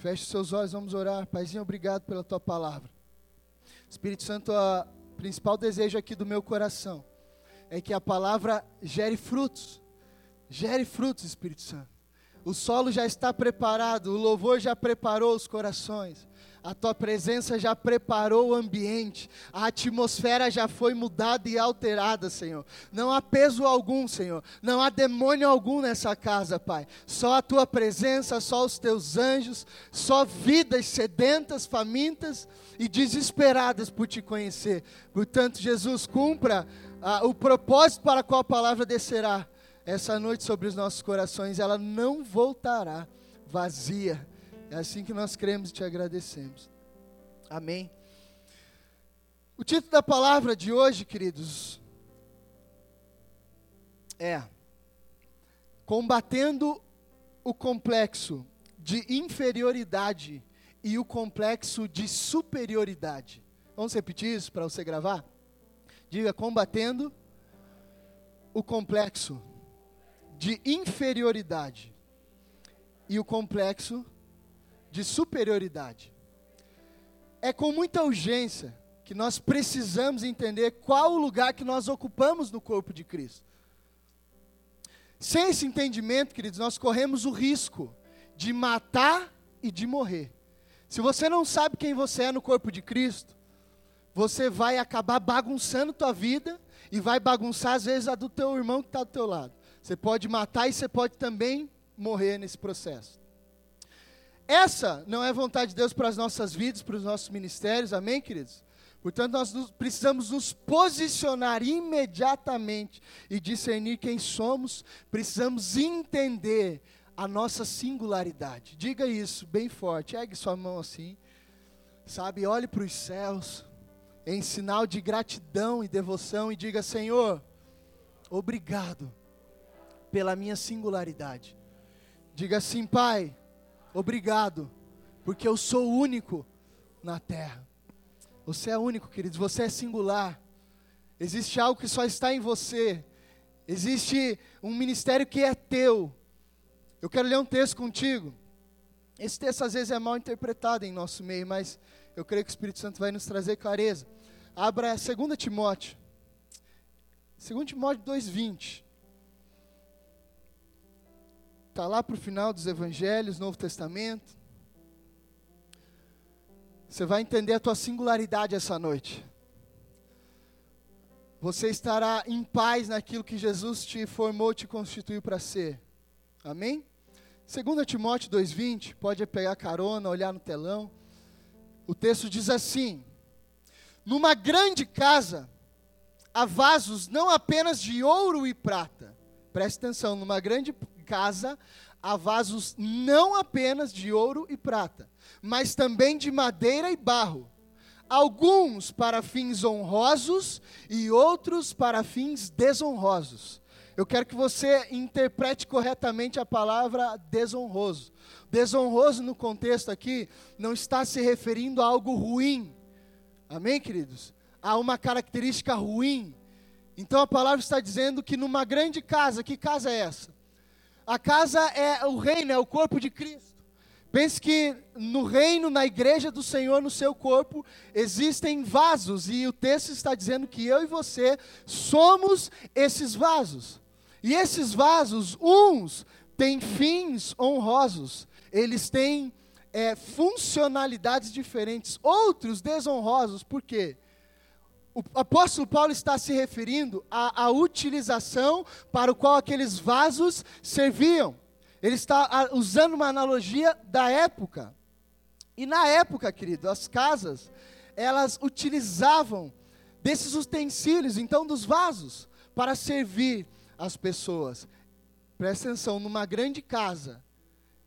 Feche seus olhos, vamos orar. Paizinho, obrigado pela tua palavra. Espírito Santo, o principal desejo aqui do meu coração é que a palavra gere frutos. Gere frutos, Espírito Santo. O solo já está preparado, o louvor já preparou os corações. A tua presença já preparou o ambiente, a atmosfera já foi mudada e alterada, Senhor. Não há peso algum, Senhor. Não há demônio algum nessa casa, Pai. Só a tua presença, só os teus anjos, só vidas sedentas, famintas e desesperadas por te conhecer. Portanto, Jesus, cumpra ah, o propósito para qual a palavra descerá essa noite sobre os nossos corações. Ela não voltará vazia é assim que nós cremos e te agradecemos. Amém. O título da palavra de hoje, queridos, é Combatendo o complexo de inferioridade e o complexo de superioridade. Vamos repetir isso para você gravar? Diga: combatendo o complexo de inferioridade e o complexo de superioridade. É com muita urgência que nós precisamos entender qual o lugar que nós ocupamos no corpo de Cristo. Sem esse entendimento, queridos, nós corremos o risco de matar e de morrer. Se você não sabe quem você é no corpo de Cristo, você vai acabar bagunçando tua vida e vai bagunçar às vezes a do teu irmão que está do teu lado. Você pode matar e você pode também morrer nesse processo. Essa não é vontade de Deus para as nossas vidas, para os nossos ministérios, amém, queridos? Portanto, nós nos, precisamos nos posicionar imediatamente e discernir quem somos, precisamos entender a nossa singularidade. Diga isso bem forte, ergue sua mão assim, sabe? Olhe para os céus, em sinal de gratidão e devoção, e diga: Senhor, obrigado pela minha singularidade. Diga assim, Pai Obrigado, porque eu sou único na terra. Você é único, queridos, você é singular. Existe algo que só está em você. Existe um ministério que é teu. Eu quero ler um texto contigo. Esse texto às vezes é mal interpretado em nosso meio, mas eu creio que o Espírito Santo vai nos trazer clareza. Abra 2 Timóteo. 2 Timóteo 2,20. Está lá para o final dos Evangelhos, Novo Testamento. Você vai entender a tua singularidade essa noite. Você estará em paz naquilo que Jesus te formou, te constituiu para ser. Amém? 2 Timóteo 2,20, pode pegar carona, olhar no telão. O texto diz assim: Numa grande casa há vasos não apenas de ouro e prata. Preste atenção, numa grande casa há vasos não apenas de ouro e prata, mas também de madeira e barro. Alguns para fins honrosos e outros para fins desonrosos. Eu quero que você interprete corretamente a palavra desonroso. Desonroso no contexto aqui não está se referindo a algo ruim. Amém, queridos? A uma característica ruim. Então a palavra está dizendo que numa grande casa, que casa é essa? A casa é o reino, é o corpo de Cristo. Pense que no reino, na igreja do Senhor, no seu corpo, existem vasos, e o texto está dizendo que eu e você somos esses vasos. E esses vasos, uns têm fins honrosos, eles têm é, funcionalidades diferentes, outros desonrosos, por quê? O apóstolo Paulo está se referindo à, à utilização para o qual aqueles vasos serviam. Ele está usando uma analogia da época. E na época, querido, as casas, elas utilizavam desses utensílios, então dos vasos, para servir as pessoas. Presta atenção, numa grande casa,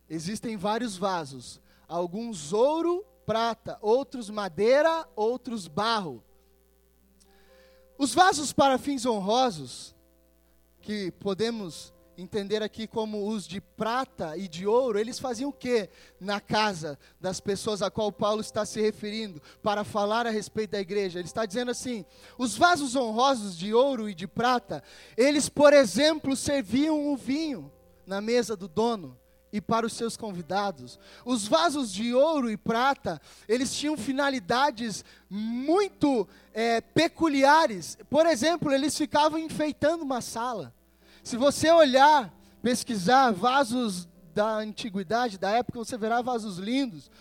existem vários vasos, alguns ouro, prata, outros madeira, outros barro. Os vasos para fins honrosos, que podemos entender aqui como os de prata e de ouro, eles faziam o que na casa das pessoas a qual Paulo está se referindo para falar a respeito da igreja? Ele está dizendo assim: os vasos honrosos de ouro e de prata, eles, por exemplo, serviam o vinho na mesa do dono e para os seus convidados. Os vasos de ouro e prata, eles tinham finalidades muito é, peculiares. Por exemplo, eles ficavam enfeitando uma sala. Se você olhar, pesquisar vasos da antiguidade, da época, você verá vasos lindos,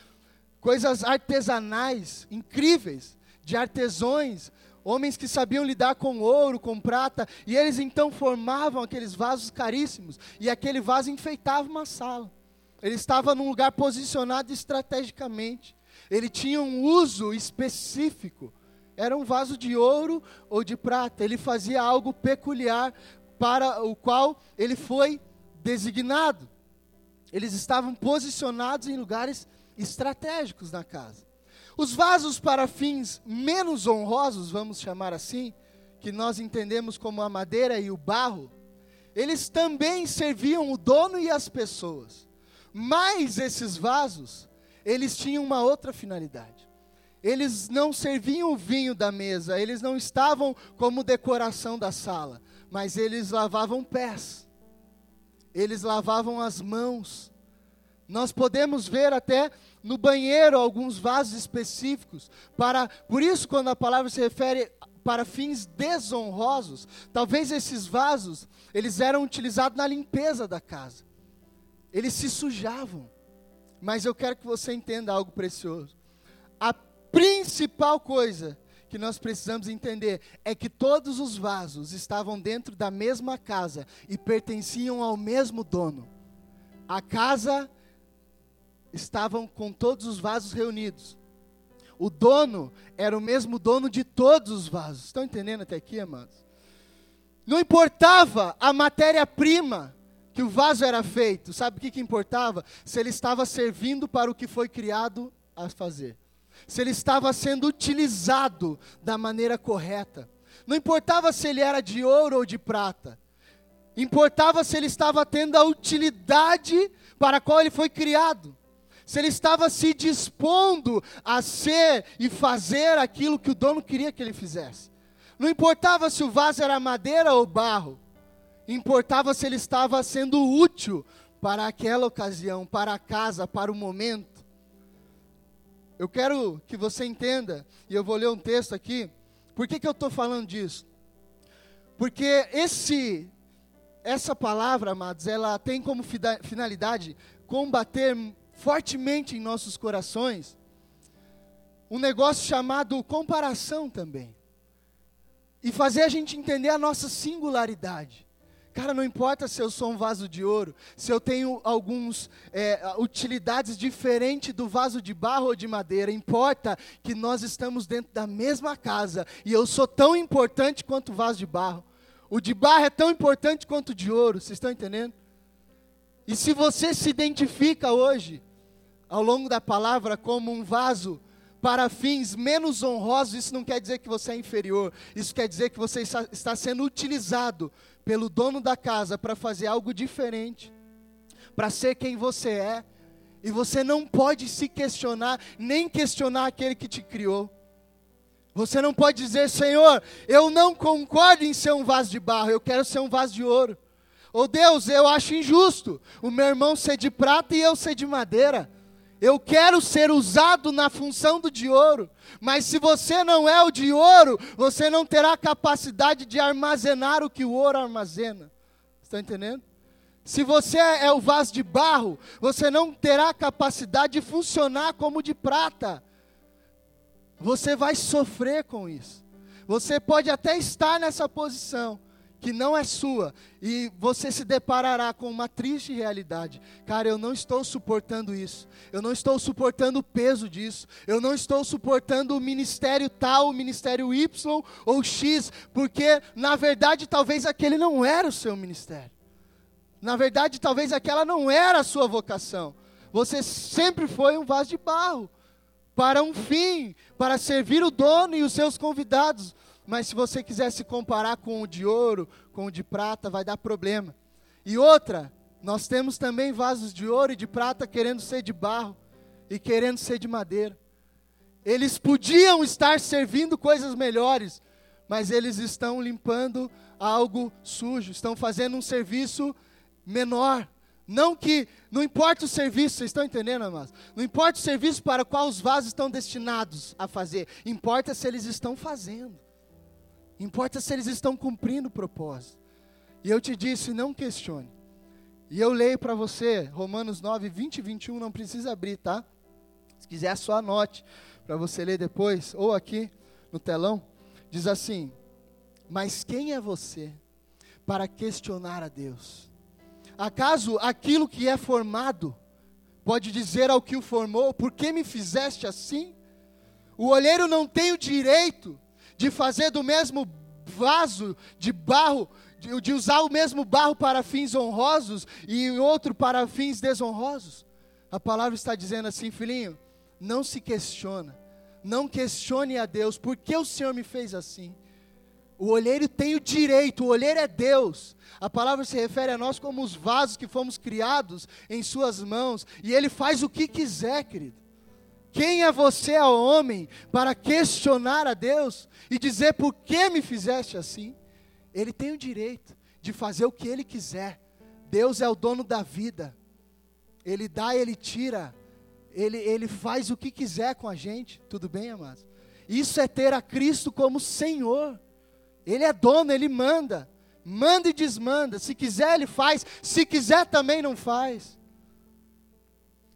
coisas artesanais, incríveis, de artesões, homens que sabiam lidar com ouro, com prata, e eles então formavam aqueles vasos caríssimos, e aquele vaso enfeitava uma sala. Ele estava num lugar posicionado estrategicamente. Ele tinha um uso específico. Era um vaso de ouro ou de prata. Ele fazia algo peculiar para o qual ele foi designado. Eles estavam posicionados em lugares estratégicos na casa. Os vasos para fins menos honrosos, vamos chamar assim, que nós entendemos como a madeira e o barro, eles também serviam o dono e as pessoas. Mas esses vasos, eles tinham uma outra finalidade. Eles não serviam o vinho da mesa, eles não estavam como decoração da sala, mas eles lavavam pés, eles lavavam as mãos. Nós podemos ver até no banheiro alguns vasos específicos para, por isso quando a palavra se refere para fins desonrosos, talvez esses vasos, eles eram utilizados na limpeza da casa. Eles se sujavam. Mas eu quero que você entenda algo precioso. A principal coisa que nós precisamos entender é que todos os vasos estavam dentro da mesma casa e pertenciam ao mesmo dono. A casa estavam com todos os vasos reunidos. O dono era o mesmo dono de todos os vasos. Estão entendendo até aqui, amados? Não importava a matéria-prima que o vaso era feito, sabe o que, que importava? Se ele estava servindo para o que foi criado a fazer se ele estava sendo utilizado da maneira correta. Não importava se ele era de ouro ou de prata. Importava se ele estava tendo a utilidade para a qual ele foi criado. Se ele estava se dispondo a ser e fazer aquilo que o dono queria que ele fizesse. Não importava se o vaso era madeira ou barro. Importava se ele estava sendo útil para aquela ocasião, para a casa, para o momento. Eu quero que você entenda, e eu vou ler um texto aqui. Por que, que eu estou falando disso? Porque esse, essa palavra, amados, ela tem como finalidade combater fortemente em nossos corações um negócio chamado comparação também. E fazer a gente entender a nossa singularidade. Cara, não importa se eu sou um vaso de ouro, se eu tenho algumas é, utilidades diferentes do vaso de barro ou de madeira, importa que nós estamos dentro da mesma casa e eu sou tão importante quanto o vaso de barro. O de barro é tão importante quanto o de ouro, vocês estão entendendo? E se você se identifica hoje, ao longo da palavra, como um vaso para fins menos honrosos, isso não quer dizer que você é inferior, isso quer dizer que você está sendo utilizado pelo dono da casa para fazer algo diferente, para ser quem você é, e você não pode se questionar, nem questionar aquele que te criou. Você não pode dizer, Senhor, eu não concordo em ser um vaso de barro, eu quero ser um vaso de ouro. Ou Deus, eu acho injusto o meu irmão ser de prata e eu ser de madeira. Eu quero ser usado na função do de ouro, mas se você não é o de ouro, você não terá capacidade de armazenar o que o ouro armazena. Está entendendo? Se você é o vaso de barro, você não terá capacidade de funcionar como de prata. Você vai sofrer com isso. Você pode até estar nessa posição, que não é sua, e você se deparará com uma triste realidade. Cara, eu não estou suportando isso, eu não estou suportando o peso disso, eu não estou suportando o ministério tal, o ministério Y ou X, porque na verdade talvez aquele não era o seu ministério, na verdade talvez aquela não era a sua vocação. Você sempre foi um vaso de barro para um fim, para servir o dono e os seus convidados. Mas se você quiser se comparar com o de ouro, com o de prata, vai dar problema. E outra, nós temos também vasos de ouro e de prata querendo ser de barro e querendo ser de madeira. Eles podiam estar servindo coisas melhores, mas eles estão limpando algo sujo, estão fazendo um serviço menor, Não que, não importa o serviço, vocês estão entendendo, amados? Não importa o serviço para qual os vasos estão destinados a fazer, importa se eles estão fazendo, importa se eles estão cumprindo o propósito. E eu te disse, não questione. E eu leio para você, Romanos 9, 20 e 21, não precisa abrir, tá? Se quiser, só anote para você ler depois, ou aqui no telão. Diz assim: Mas quem é você para questionar a Deus? Acaso aquilo que é formado pode dizer ao que o formou: Por que me fizeste assim? O olheiro não tem o direito de fazer do mesmo vaso de barro de, de usar o mesmo barro para fins honrosos e outro para fins desonrosos. A palavra está dizendo assim, filhinho, não se questiona, não questione a Deus, por que o Senhor me fez assim? O olheiro tem o direito, o olheiro é Deus. A palavra se refere a nós como os vasos que fomos criados em Suas mãos, e Ele faz o que quiser, querido. Quem é você, ó homem, para questionar a Deus e dizer por que me fizeste assim? Ele tem o direito de fazer o que ele quiser. Deus é o dono da vida. Ele dá, ele tira. Ele, ele faz o que quiser com a gente. Tudo bem, amados? Isso é ter a Cristo como Senhor. Ele é dono, ele manda. Manda e desmanda. Se quiser, ele faz. Se quiser, também não faz.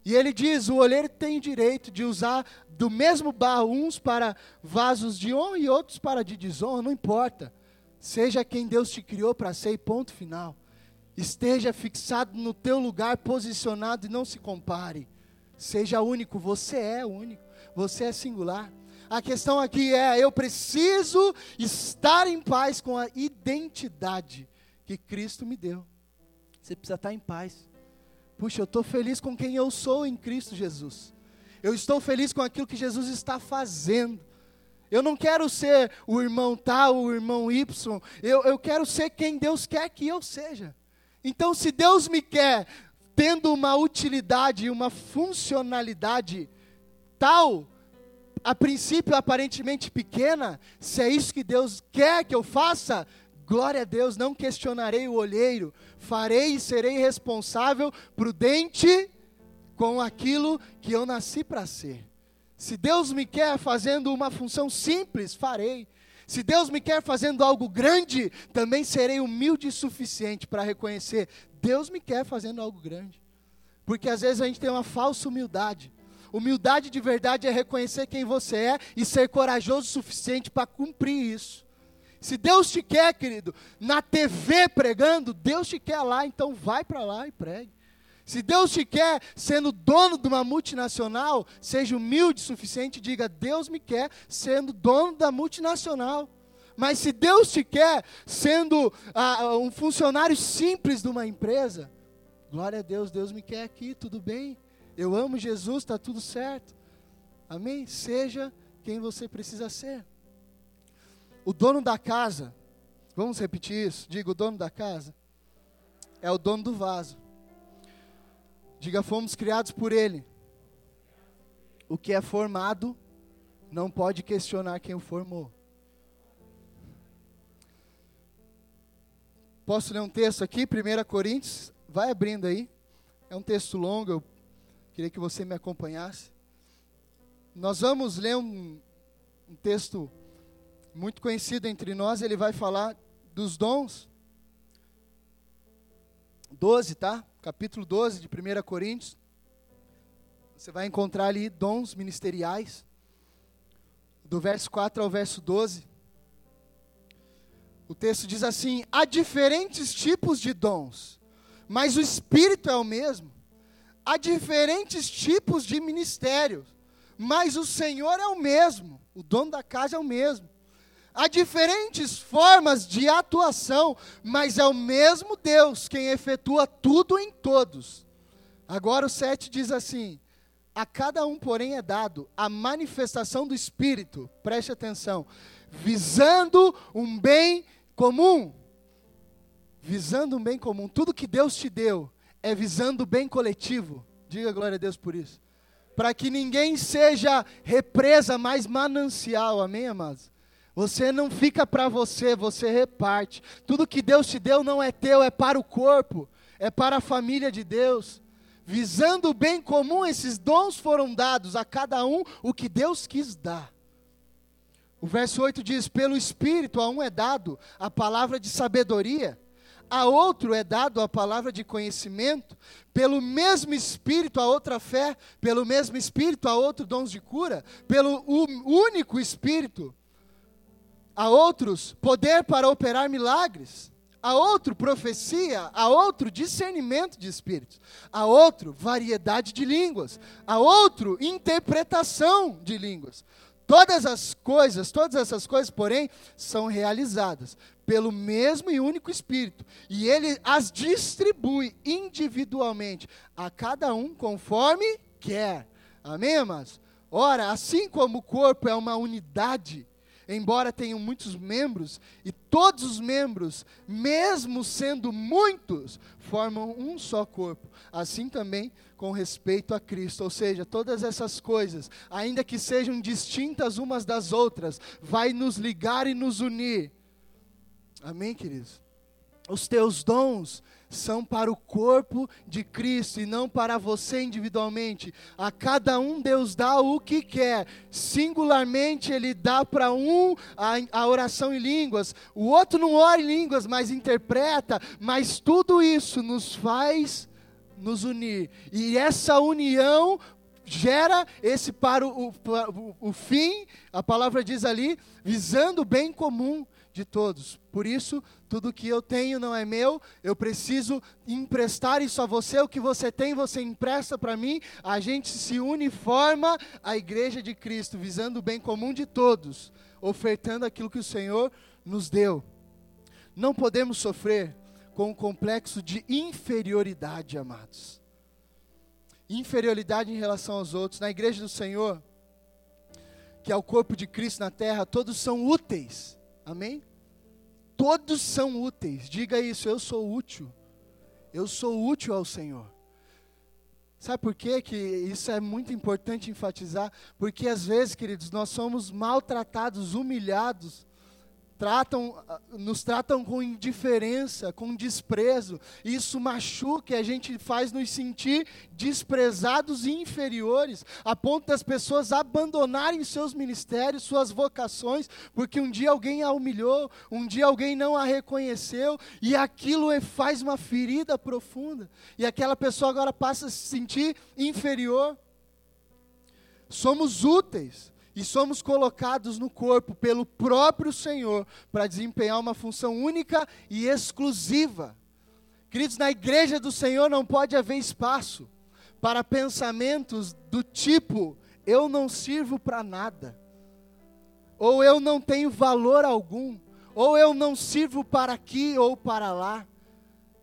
E ele diz: o olheiro tem direito de usar do mesmo barro, uns para vasos de honra e outros para de desonra, não importa. Seja quem Deus te criou para ser e ponto final. Esteja fixado no teu lugar, posicionado e não se compare. Seja único, você é único, você é singular. A questão aqui é: eu preciso estar em paz com a identidade que Cristo me deu. Você precisa estar em paz. Puxa, eu estou feliz com quem eu sou em Cristo Jesus. Eu estou feliz com aquilo que Jesus está fazendo. Eu não quero ser o irmão tal, o irmão Y. Eu, eu quero ser quem Deus quer que eu seja. Então, se Deus me quer tendo uma utilidade, uma funcionalidade tal, a princípio aparentemente pequena, se é isso que Deus quer que eu faça, glória a Deus, não questionarei o olheiro, farei e serei responsável, prudente com aquilo que eu nasci para ser. Se Deus me quer fazendo uma função simples, farei. Se Deus me quer fazendo algo grande, também serei humilde o suficiente para reconhecer: Deus me quer fazendo algo grande. Porque às vezes a gente tem uma falsa humildade. Humildade de verdade é reconhecer quem você é e ser corajoso o suficiente para cumprir isso. Se Deus te quer, querido, na TV pregando, Deus te quer lá, então vai para lá e pregue. Se Deus te quer sendo dono de uma multinacional, seja humilde o suficiente e diga: Deus me quer sendo dono da multinacional. Mas se Deus te quer sendo ah, um funcionário simples de uma empresa, glória a Deus, Deus me quer aqui, tudo bem. Eu amo Jesus, está tudo certo. Amém? Seja quem você precisa ser. O dono da casa, vamos repetir isso? Diga: o dono da casa é o dono do vaso. Diga, fomos criados por Ele. O que é formado não pode questionar quem o formou. Posso ler um texto aqui, 1 Coríntios? Vai abrindo aí. É um texto longo, eu queria que você me acompanhasse. Nós vamos ler um, um texto muito conhecido entre nós, ele vai falar dos dons. 12, tá? capítulo 12 de 1 Coríntios, você vai encontrar ali dons ministeriais, do verso 4 ao verso 12. O texto diz assim: há diferentes tipos de dons, mas o Espírito é o mesmo. Há diferentes tipos de ministérios, mas o Senhor é o mesmo, o dono da casa é o mesmo. Há diferentes formas de atuação, mas é o mesmo Deus quem efetua tudo em todos. Agora o 7 diz assim: A cada um, porém, é dado a manifestação do Espírito, preste atenção, visando um bem comum. Visando um bem comum. Tudo que Deus te deu é visando o bem coletivo. Diga glória a Deus por isso. Para que ninguém seja represa, mas manancial. Amém, amados? Você não fica para você, você reparte. Tudo que Deus te deu não é teu, é para o corpo. é para a família de Deus. Visando o bem comum, esses dons foram dados a cada um o que Deus quis dar. O verso 8 diz: Pelo Espírito a um é dado a palavra de sabedoria, a outro é dado a palavra de conhecimento, pelo mesmo Espírito a outra fé, pelo mesmo Espírito a outro dons de cura, pelo único Espírito a outros poder para operar milagres a outro profecia, a outro discernimento de espíritos, a outro variedade de línguas, a outro interpretação de línguas. Todas as coisas, todas essas coisas, porém, são realizadas pelo mesmo e único Espírito, e ele as distribui individualmente a cada um conforme quer. Amém, amados? Ora, assim como o corpo é uma unidade, embora tenham muitos membros, e todos os membros, mesmo sendo muitos, formam um só corpo. Assim também com respeito a Cristo, ou seja, todas essas coisas, ainda que sejam distintas umas das outras, vai nos ligar e nos unir. Amém, queridos? Os teus dons são para o corpo de Cristo e não para você individualmente. A cada um Deus dá o que quer. Singularmente Ele dá para um a, a, oração em línguas, o outro não ora em línguas, mas interpreta. Mas tudo isso nos faz nos unir. E essa união gera esse para o, o, o fim, a palavra diz ali, visando o bem comum de todos. Por isso, tudo que eu tenho não é meu, eu preciso emprestar isso a você, o que você tem, você empresta para mim, a gente se uniforma à igreja de Cristo, visando o bem comum de todos, ofertando aquilo que o Senhor nos deu. Não podemos sofrer com o complexo de inferioridade, amados. Inferioridade em relação aos outros. Na igreja do Senhor, que é o corpo de Cristo na terra, todos são úteis Amém? Todos são úteis. Diga isso, eu sou útil. Eu sou útil ao Senhor. Sabe por quê? que isso é muito importante enfatizar? Porque às vezes, queridos, nós somos maltratados, humilhados, tratam, ah, nos tratam com indiferença, com desprezo. Isso machuca e a gente faz nos sentir desprezados e inferiores, a ponto das pessoas abandonarem seus ministérios, suas vocações, porque um dia alguém a humilhou, um dia alguém não a reconheceu, e aquilo é, faz uma ferida profunda. E aquela pessoa agora passa a se sentir inferior. Somos úteis e somos colocados no corpo pelo próprio Senhor para desempenhar uma função única e exclusiva. Queridos, na igreja do Senhor não pode haver espaço para pensamentos do tipo: eu não sirvo para nada, ou eu não tenho valor algum, ou eu não sirvo para aqui ou para lá.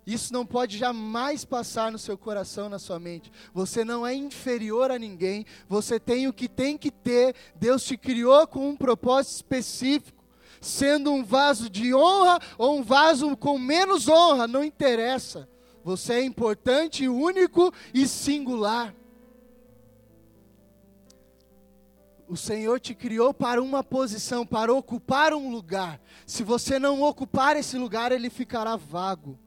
Isso não pode jamais passar no seu coração, na sua mente. Você não é inferior a ninguém. Você tem o que tem que ter. Deus te criou com um propósito específico. Sendo um vaso de honra ou um vaso com menos honra, não interessa. Você é importante, único e singular. O Senhor te criou para uma posição, para ocupar um lugar. Se você não ocupar esse lugar, ele ficará vago.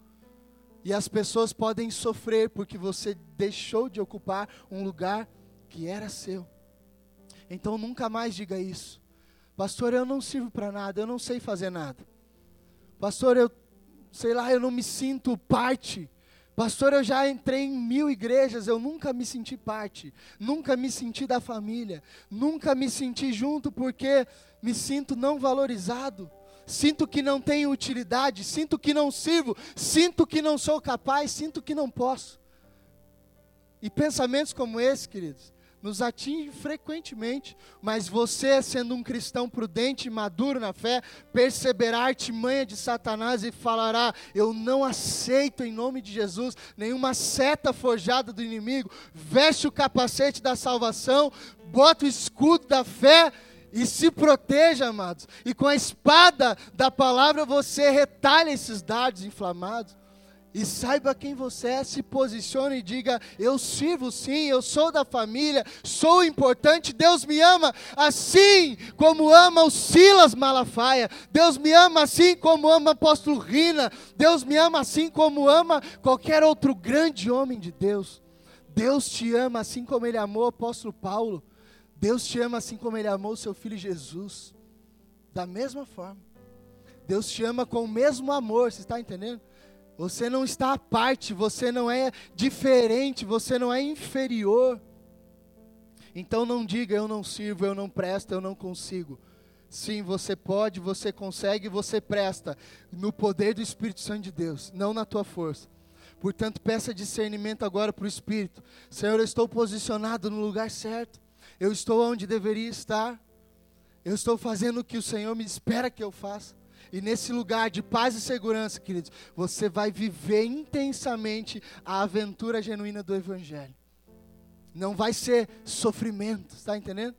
E as pessoas podem sofrer porque você deixou de ocupar um lugar que era seu. Então nunca mais diga isso. Pastor, eu não sirvo para nada, eu não sei fazer nada. Pastor, eu sei lá, eu não me sinto parte. Pastor, eu já entrei em mil igrejas, eu nunca me senti parte, nunca me senti da família, nunca me senti junto porque me sinto não valorizado sinto que não tenho utilidade, sinto que não sirvo, sinto que não sou capaz, sinto que não posso. E pensamentos como esse, queridos, nos atingem frequentemente, mas você, sendo um cristão prudente e maduro na fé, perceberá a artimanha de Satanás e falará: Eu não aceito em nome de Jesus nenhuma seta forjada do inimigo. Veste o capacete da salvação, bota o escudo da fé e se proteja, amados. E com a espada da palavra você retalha esses dardos inflamados. E saiba quem você é, se posicione e diga: Eu sirvo sim, eu sou da família, sou importante, Deus me ama assim como ama o Silas Malafaia, Deus me ama assim como ama o apóstolo Rina, Deus me ama assim como ama qualquer outro grande homem de Deus. Deus te ama assim como Ele amou o apóstolo Paulo, Deus te ama assim como Ele amou o seu filho Jesus, da mesma forma. Deus te ama com o mesmo amor, você está entendendo? Você não está à parte, você não é diferente, você não é inferior. Então não diga eu não sirvo, eu não presto, eu não consigo. Sim, você pode, você consegue, você presta no poder do Espírito Santo de Deus, não na tua força. Portanto, peça discernimento agora para o Espírito. Senhor, eu estou posicionado no lugar certo. Eu estou onde deveria estar. Eu estou fazendo o que o Senhor me espera que eu faça. E nesse lugar de paz e segurança, queridos, você vai viver intensamente a aventura genuína do Evangelho. Não vai ser sofrimento, está entendendo?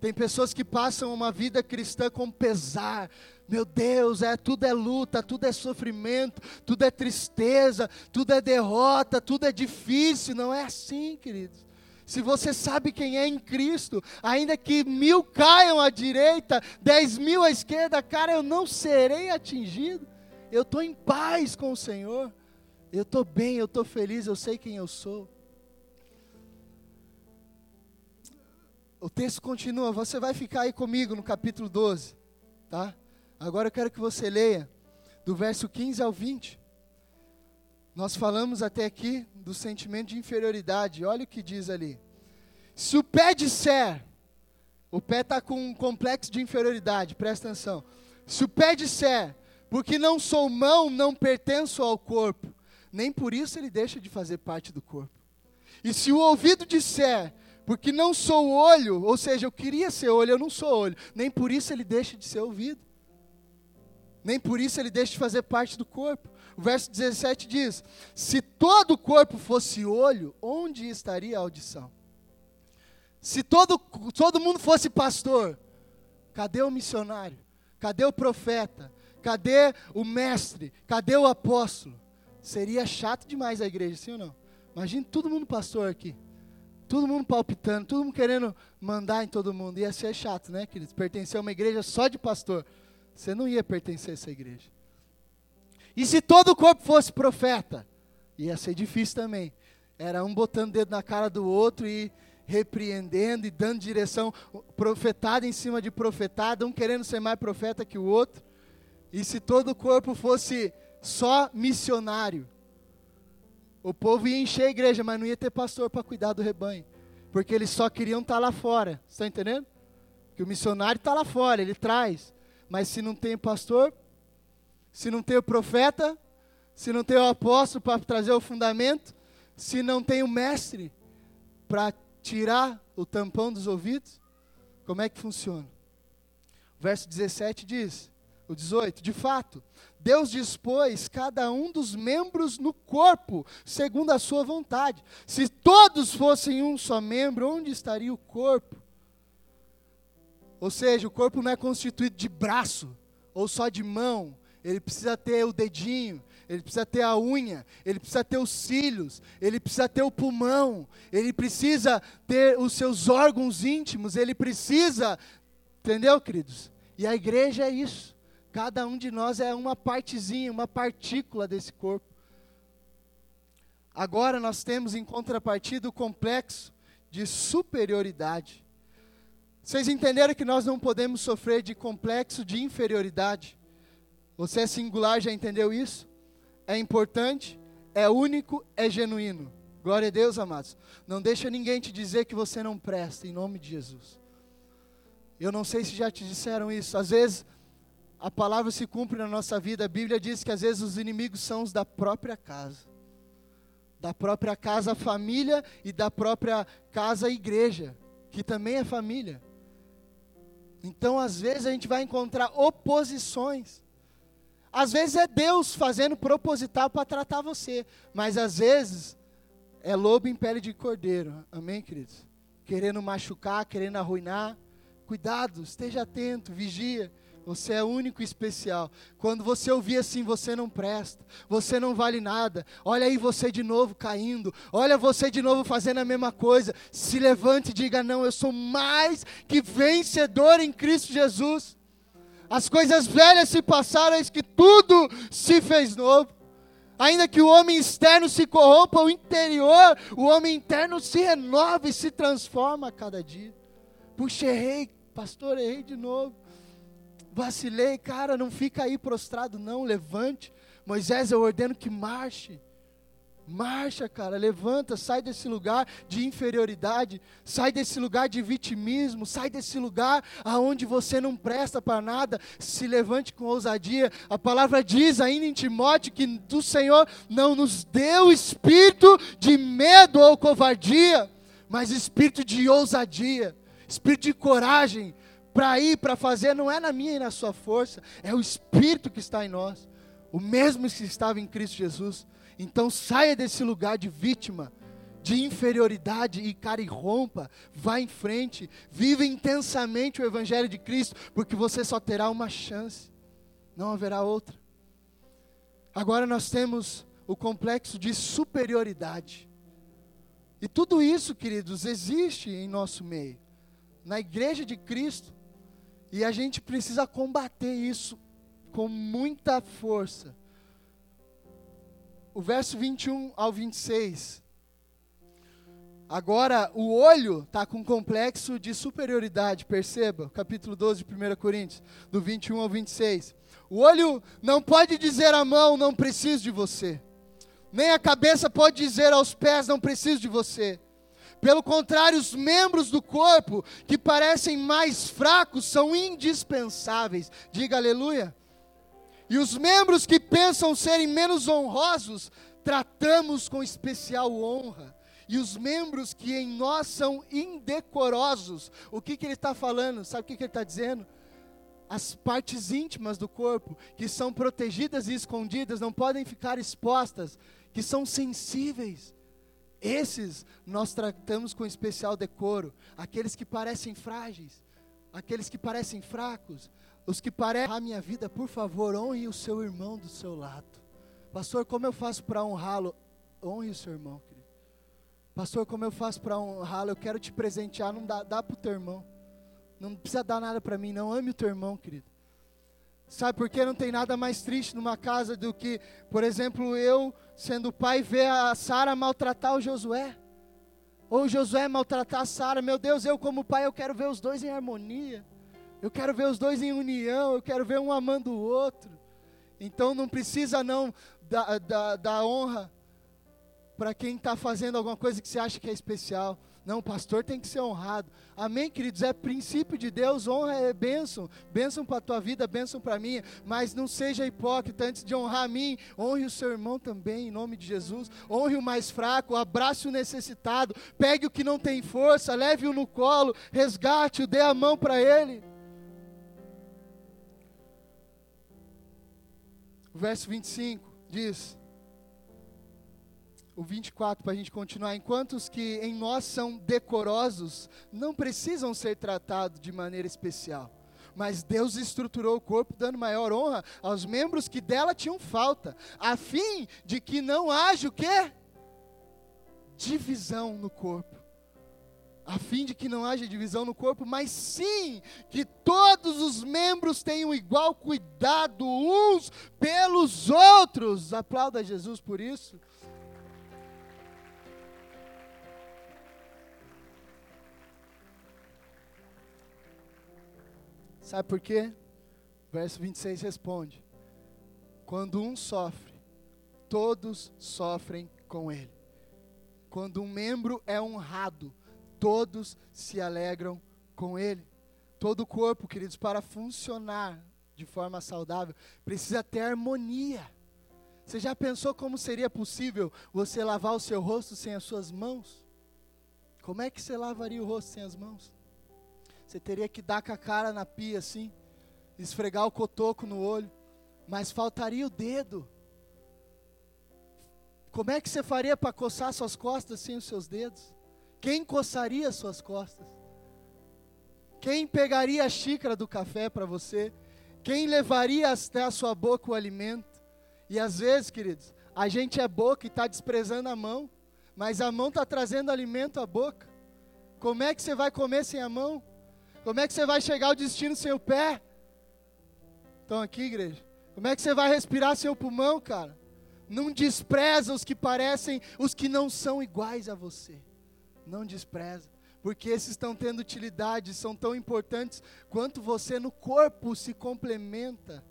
Tem pessoas que passam uma vida cristã com pesar. Meu Deus, é tudo é luta, tudo é sofrimento, tudo é tristeza, tudo é derrota, tudo é difícil. Não é assim, queridos. Se você sabe quem é em Cristo, ainda que mil caiam à direita, dez mil à esquerda, cara, eu não serei atingido. Eu estou em paz com o Senhor. Eu estou bem, eu estou feliz, eu sei quem eu sou. O texto continua, você vai ficar aí comigo no capítulo 12, tá? Agora eu quero que você leia do verso 15 ao 20. Nós falamos até aqui do sentimento de inferioridade. Olha o que diz ali. Se o pé disser, o pé está com um complexo de inferioridade, presta atenção. Se o pé disser, porque não sou mão, não pertenço ao corpo, nem por isso ele deixa de fazer parte do corpo. E se o ouvido disser, porque não sou olho, ou seja, eu queria ser olho, eu não sou olho, nem por isso ele deixa de ser ouvido. Nem por isso ele deixa de fazer parte do corpo. O verso 17 diz: Se todo o corpo fosse olho, onde estaria a audição? Se todo, todo mundo fosse pastor, cadê o missionário? Cadê o profeta? Cadê o mestre? Cadê o apóstolo? Seria chato demais a igreja, sim ou não? Imagina todo mundo pastor aqui. Todo mundo palpitando, todo mundo querendo mandar em todo mundo. Ia ser chato, né, queridos? Pertencer a uma igreja só de pastor. Você não ia pertencer a essa igreja. E se todo o corpo fosse profeta, ia ser difícil também. Era um botando o dedo na cara do outro e repreendendo e dando direção, profetada em cima de profetada, um querendo ser mais profeta que o outro. E se todo o corpo fosse só missionário, o povo ia encher a igreja, mas não ia ter pastor para cuidar do rebanho, porque eles só queriam estar tá lá fora. Está entendendo? Que o missionário está lá fora, ele traz, mas se não tem pastor, se não tem o profeta, se não tem o apóstolo para trazer o fundamento, se não tem o mestre para tirar o tampão dos ouvidos, como é que funciona? O verso 17 diz, o 18, de fato, Deus dispôs cada um dos membros no corpo, segundo a sua vontade. Se todos fossem um só membro, onde estaria o corpo? Ou seja, o corpo não é constituído de braço, ou só de mão, ele precisa ter o dedinho, ele precisa ter a unha, ele precisa ter os cílios, ele precisa ter o pulmão, ele precisa ter os seus órgãos íntimos, ele precisa, entendeu, queridos? E a igreja é isso. Cada um de nós é uma partezinha, uma partícula desse corpo. Agora nós temos em contrapartida o complexo de superioridade. Vocês entenderam que nós não podemos sofrer de complexo de inferioridade? Você é singular, já entendeu isso? É importante, é único, é genuíno. Glória a Deus, amados. Não deixa ninguém te dizer que você não presta, em nome de Jesus. Eu não sei se já te disseram isso. Às vezes, a palavra se cumpre na nossa vida. A Bíblia diz que às vezes os inimigos são os da própria casa. Da própria casa, família, e da própria casa, igreja, que também é família. Então, às vezes, a gente vai encontrar oposições. Às vezes é Deus fazendo proposital para tratar você, mas às vezes é lobo em pele de cordeiro. Amém, queridos? Querendo machucar, querendo arruinar. Cuidado, esteja atento, vigia. Você é único e especial. Quando você ouvir assim, você não presta, você não vale nada. Olha aí você de novo caindo. Olha você de novo fazendo a mesma coisa. Se levante e diga: Não, eu sou mais que vencedor em Cristo Jesus. As coisas velhas se passaram, eis que tudo se fez novo. Ainda que o homem externo se corrompa, o interior, o homem interno se renova e se transforma a cada dia. Puxa, errei, pastor, errei de novo vacilei, cara, não fica aí prostrado, não, levante. Moisés, eu ordeno que marche. Marcha, cara, levanta, sai desse lugar de inferioridade, sai desse lugar de vitimismo, sai desse lugar aonde você não presta para nada, se levante com ousadia. A palavra diz ainda em Timóteo que o Senhor não nos deu espírito de medo ou covardia, mas espírito de ousadia, espírito de coragem, para ir, para fazer, não é na minha e na sua força, é o Espírito que está em nós, o mesmo que estava em Cristo Jesus. Então saia desse lugar de vítima, de inferioridade e cara e rompa, vá em frente, viva intensamente o Evangelho de Cristo, porque você só terá uma chance, não haverá outra. Agora nós temos o complexo de superioridade. E tudo isso, queridos, existe em nosso meio. Na igreja de Cristo, e a gente precisa combater isso com muita força. O verso 21 ao 26. Agora, o olho está com complexo de superioridade, perceba, capítulo 12 de 1 Coríntios, do 21 ao 26. O olho não pode dizer à mão, não preciso de você. Nem a cabeça pode dizer aos pés, não preciso de você. Pelo contrário, os membros do corpo que parecem mais fracos são indispensáveis. Diga aleluia. E os membros que pensam serem menos honrosos, tratamos com especial honra. E os membros que em nós são indecorosos, o que, que ele está falando? Sabe o que, que ele está dizendo? As partes íntimas do corpo, que são protegidas e escondidas, não podem ficar expostas, que são sensíveis. Esses nós tratamos com especial decoro, aqueles que parecem frágeis, aqueles que parecem fracos, os que parecem a minha vida, por favor, honre o seu irmão do seu lado. Pastor, como eu faço para honrá-lo? Honre o seu irmão, querido. Pastor, como eu faço para honrá-lo? Eu quero te presentear, não dá, dá para o teu irmão. Não precisa dar nada para mim, não. Ame o teu irmão, querido. Sabe por que não tem nada mais triste numa casa do que, por exemplo, eu, sendo pai, ver a Sara maltratar o Josué? Ou o Josué maltratar a Sara? Meu Deus, eu como pai, eu quero ver os dois em harmonia. Eu quero ver os dois em união, eu quero ver um amando o outro. Então não precisa não da, da, da honra para quem está fazendo alguma coisa que você acha que é especial. Não, o pastor tem que ser honrado. Amém, queridos? É princípio de Deus, honra é bênção. Bênção para a tua vida, bênção para a minha. Mas não seja hipócrita antes de honrar a mim. Honre o seu irmão também, em nome de Jesus. Honre o mais fraco, abrace o necessitado. Pegue o que não tem força, leve-o no colo, resgate-o, dê a mão para ele. O verso 25 diz o 24 para a gente continuar. Enquanto os que em nós são decorosos não precisam ser tratados de maneira especial. Mas Deus estruturou o corpo dando maior honra aos membros que dela tinham falta, a fim de que não haja o quê? Divisão no corpo. A fim de que não haja divisão no corpo, mas sim que todos os membros tenham igual cuidado uns pelos outros. Aplauda Jesus por isso. Sabe por quê? Verso 26 responde: Quando um sofre, todos sofrem com ele. Quando um membro é honrado, todos se alegram com ele. Todo o corpo, queridos, para funcionar de forma saudável, precisa ter harmonia. Você já pensou como seria possível você lavar o seu rosto sem as suas mãos? Como é que você lavaria o rosto sem as mãos? Você teria que dar com a cara na pia assim, esfregar o cotoco no olho, mas faltaria o dedo. Como é que você faria para coçar suas costas sem os seus dedos? Quem coçaria suas costas? Quem pegaria a xícara do café para você? Quem levaria até a sua boca o alimento? E às vezes, queridos, a gente é boca e está desprezando a mão, mas a mão está trazendo alimento à boca. Como é que você vai comer sem a mão? Como é que você vai chegar ao destino sem o pé? Estão aqui, igreja? Como é que você vai respirar seu pulmão, cara? Não despreza os que parecem, os que não são iguais a você. Não despreza, porque esses estão tendo utilidade, são tão importantes quanto você no corpo se complementa.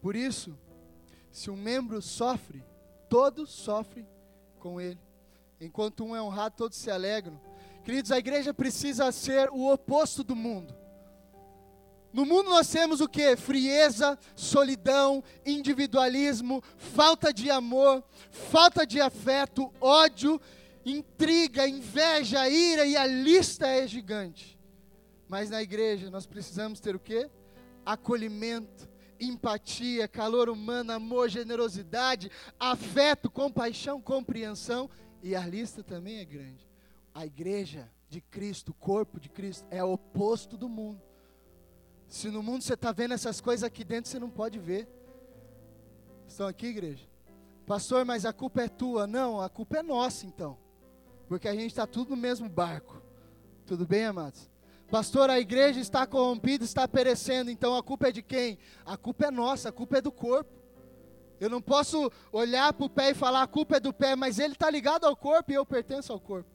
Por isso, se um membro sofre, todos sofrem com ele. Enquanto um é honrado, todos se alegram. Queridos, a igreja precisa ser o oposto do mundo. No mundo nós temos o que? Frieza, solidão, individualismo, falta de amor, falta de afeto, ódio, intriga, inveja, ira e a lista é gigante. Mas na igreja nós precisamos ter o que? Acolhimento, empatia, calor humano, amor, generosidade, afeto, compaixão, compreensão e a lista também é grande. A igreja de Cristo, o corpo de Cristo, é o oposto do mundo. Se no mundo você está vendo essas coisas aqui dentro, você não pode ver. Estão aqui, igreja? Pastor, mas a culpa é tua. Não, a culpa é nossa então. Porque a gente está tudo no mesmo barco. Tudo bem, amados? Pastor, a igreja está corrompida, está perecendo, então a culpa é de quem? A culpa é nossa, a culpa é do corpo. Eu não posso olhar para o pé e falar a culpa é do pé, mas ele está ligado ao corpo e eu pertenço ao corpo.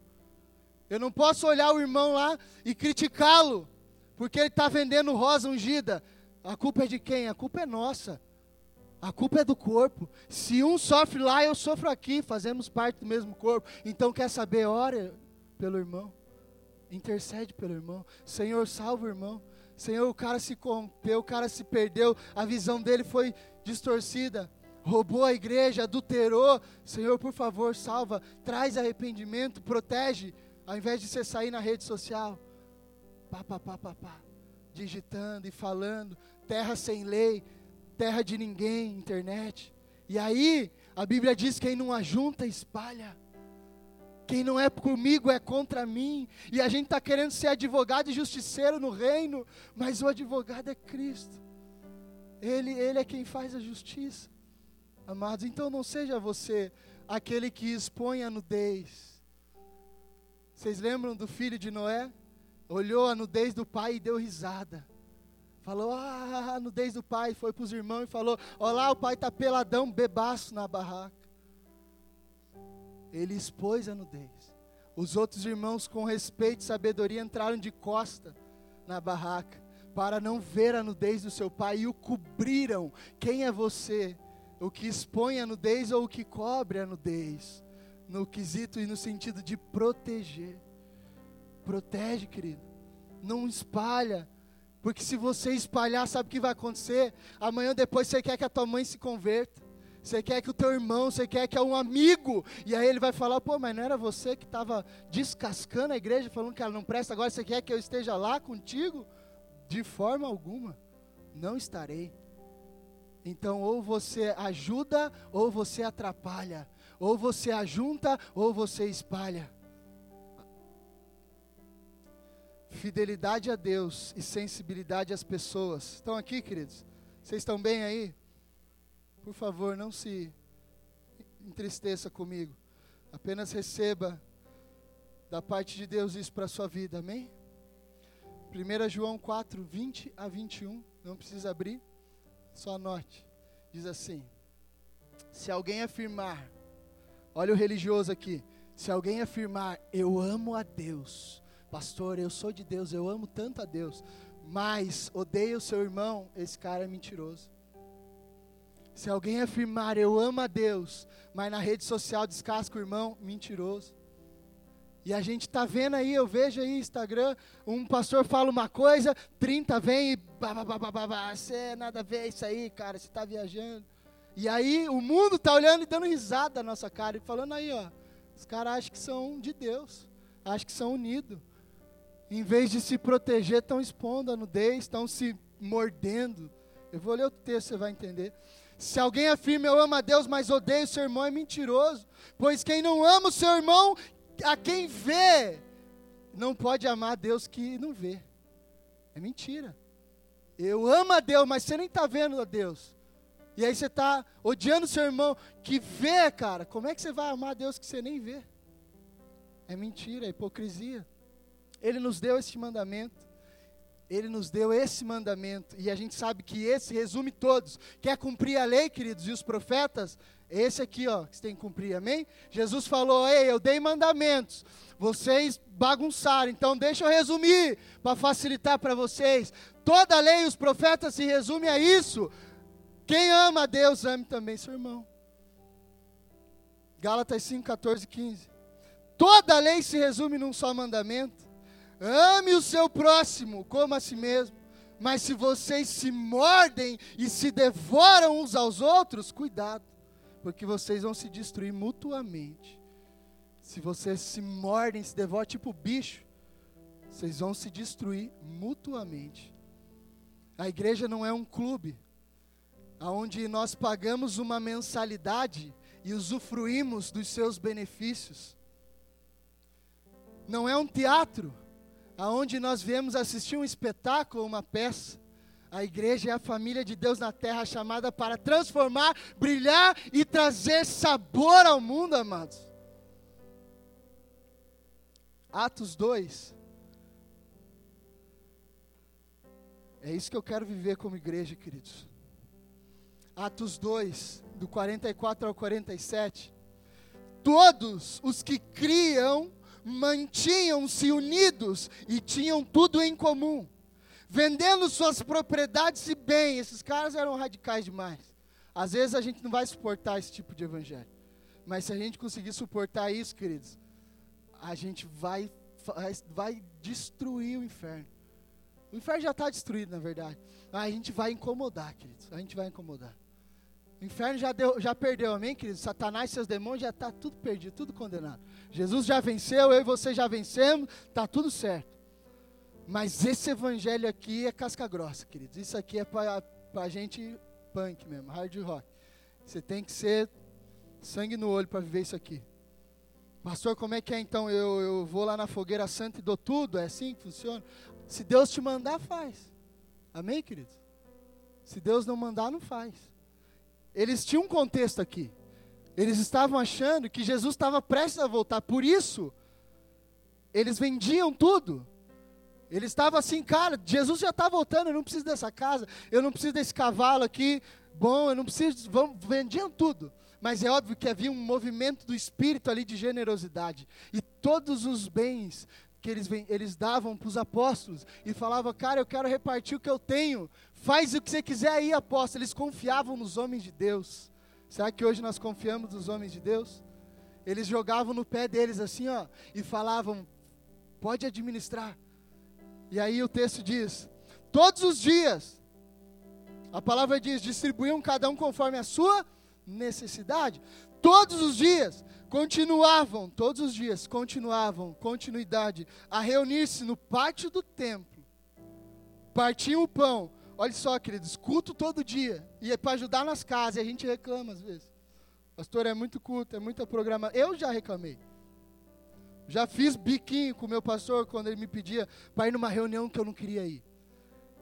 Eu não posso olhar o irmão lá e criticá-lo, porque ele está vendendo rosa ungida. A culpa é de quem? A culpa é nossa. A culpa é do corpo. Se um sofre lá, eu sofro aqui. Fazemos parte do mesmo corpo. Então, quer saber? Ora pelo irmão. Intercede pelo irmão. Senhor, salva o irmão. Senhor, o cara se corrompeu, o cara se perdeu, a visão dele foi distorcida, roubou a igreja, adulterou. Senhor, por favor, salva, traz arrependimento, protege, ao invés de você sair na rede social pá, pá, pá, pá, pá, digitando e falando, terra sem lei, terra de ninguém, internet. E aí, a Bíblia diz: quem não ajunta, espalha. Quem não é comigo é contra mim. E a gente está querendo ser advogado e justiceiro no reino, mas o advogado é Cristo. Ele, ele é quem faz a justiça. Amados, então não seja você aquele que expõe a nudez. Vocês lembram do filho de Noé? olhou a nudez do pai e deu risada. Falou, ah, a nudez do pai. Foi para os irmãos e falou: Olá, o pai está peladão, bebaço na barraca. Ele expôs a nudez. Os outros irmãos, com respeito e sabedoria, entraram de costa na barraca para não ver a nudez do seu pai e o cobriram. Quem é você? O que expõe a nudez ou o que cobre a nudez? No quesito e no sentido de proteger. Protege, querido. Não espalha. Porque se você espalhar, sabe o que vai acontecer? Amanhã depois você quer que a tua mãe se converta. Você quer que o teu irmão, você quer que é um amigo. E aí ele vai falar, pô, mas não era você que estava descascando a igreja, falando que ela não presta, agora você quer que eu esteja lá contigo? De forma alguma, não estarei. Então, ou você ajuda, ou você atrapalha. Ou você ajunta, ou você espalha. Fidelidade a Deus e sensibilidade às pessoas. Estão aqui, queridos? Vocês estão bem aí? Por favor, não se entristeça comigo. Apenas receba da parte de Deus isso para a sua vida, amém? 1 João 4, 20 a 21, não precisa abrir, só anote. Diz assim: Se alguém afirmar, olha o religioso aqui, se alguém afirmar, eu amo a Deus, Pastor, eu sou de Deus, eu amo tanto a Deus, mas odeio o seu irmão, esse cara é mentiroso. Se alguém afirmar eu amo a Deus, mas na rede social descasca o irmão, mentiroso. E a gente está vendo aí, eu vejo aí Instagram, um pastor fala uma coisa, 30 vem e você é nada a ver isso aí, cara, você está viajando. E aí o mundo está olhando e dando risada da nossa cara e falando aí, ó, os caras acham que são de Deus, acham que são unidos. Em vez de se proteger, estão expondo a nudez, estão se mordendo. Eu vou ler o texto, você vai entender. Se alguém afirma eu amo a Deus, mas odeio o seu irmão, é mentiroso. Pois quem não ama o seu irmão, a quem vê, não pode amar a Deus que não vê. É mentira. Eu amo a Deus, mas você nem está vendo a Deus. E aí você está odiando seu irmão que vê, cara. Como é que você vai amar a Deus que você nem vê? É mentira, é hipocrisia. Ele nos deu esse mandamento. Ele nos deu esse mandamento. E a gente sabe que esse resume todos. Quer cumprir a lei, queridos, e os profetas? Esse aqui, ó, que você tem que cumprir, amém? Jesus falou: Ei, eu dei mandamentos. Vocês bagunçaram, então deixa eu resumir para facilitar para vocês. Toda a lei e os profetas se resume a isso. Quem ama a Deus, ame também seu irmão. Gálatas 5, 14 15. Toda a lei se resume num só mandamento. Ame o seu próximo como a si mesmo. Mas se vocês se mordem e se devoram uns aos outros, cuidado, porque vocês vão se destruir mutuamente. Se vocês se mordem, se devoram tipo bicho, vocês vão se destruir mutuamente. A igreja não é um clube onde nós pagamos uma mensalidade e usufruímos dos seus benefícios. Não é um teatro aonde nós viemos assistir um espetáculo, uma peça. A igreja é a família de Deus na terra chamada para transformar, brilhar e trazer sabor ao mundo, amados. Atos 2. É isso que eu quero viver como igreja, queridos. Atos 2, do 44 ao 47. Todos os que criam mantinham-se unidos e tinham tudo em comum, vendendo suas propriedades e bem. Esses caras eram radicais demais. Às vezes a gente não vai suportar esse tipo de evangelho, mas se a gente conseguir suportar isso, queridos, a gente vai, vai, destruir o inferno. O inferno já está destruído, na verdade. A gente vai incomodar, queridos. A gente vai incomodar. O inferno já, deu, já perdeu, amém, queridos? Satanás e seus demônios já está tudo perdido, tudo condenado. Jesus já venceu, eu e você já vencemos, está tudo certo. Mas esse evangelho aqui é casca grossa, queridos. Isso aqui é para a gente punk mesmo, hard rock. Você tem que ser sangue no olho para viver isso aqui. Pastor, como é que é então? Eu, eu vou lá na fogueira santa e dou tudo? É assim que funciona? Se Deus te mandar, faz. Amém, queridos? Se Deus não mandar, não faz. Eles tinham um contexto aqui. Eles estavam achando que Jesus estava prestes a voltar. Por isso, eles vendiam tudo. Eles estavam assim, cara, Jesus já está voltando, eu não preciso dessa casa, eu não preciso desse cavalo aqui, bom, eu não preciso. Vão, vendiam tudo. Mas é óbvio que havia um movimento do espírito ali de generosidade. E todos os bens que eles, eles davam para os apóstolos e falavam, cara, eu quero repartir o que eu tenho. Faz o que você quiser aí, apóstolo. Eles confiavam nos homens de Deus. Será que hoje nós confiamos nos homens de Deus? Eles jogavam no pé deles assim, ó, e falavam: pode administrar. E aí o texto diz: todos os dias, a palavra diz, distribuíam cada um conforme a sua necessidade. Todos os dias, continuavam, todos os dias, continuavam, continuidade, a reunir-se no pátio do templo, partiam o pão Olha só, queridos, culto todo dia. E é para ajudar nas casas, e a gente reclama às vezes. Pastor, é muito culto, é muita programação. Eu já reclamei. Já fiz biquinho com o meu pastor quando ele me pedia para ir numa reunião que eu não queria ir.